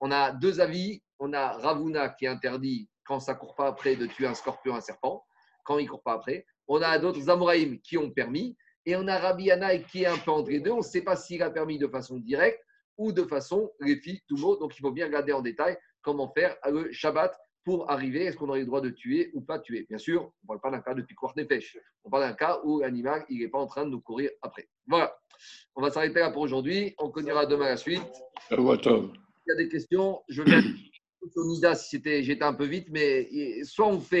On a deux avis. On a Ravuna qui interdit quand ça ne court pas après de tuer un scorpion, un serpent, quand il ne court pas après. On a d'autres Amoraïm qui ont permis. Et on a Rabbi Yanaï qui est un peu entre les deux. On ne sait pas s'il a permis de façon directe ou de façon les tout mot. Donc il faut bien regarder en détail comment faire le Shabbat pour arriver. Est-ce qu'on aurait le droit de tuer ou pas tuer? Bien sûr, on ne parle pas d'un cas de piquoir des pêches. On parle d'un cas où l'animal il n'est pas en train de nous courir après. Voilà. On va s'arrêter là pour aujourd'hui. On connaîtra demain la suite. Shavua Il y a des questions. Je viens Nida (coughs) si j'étais un peu vite, mais soit on fait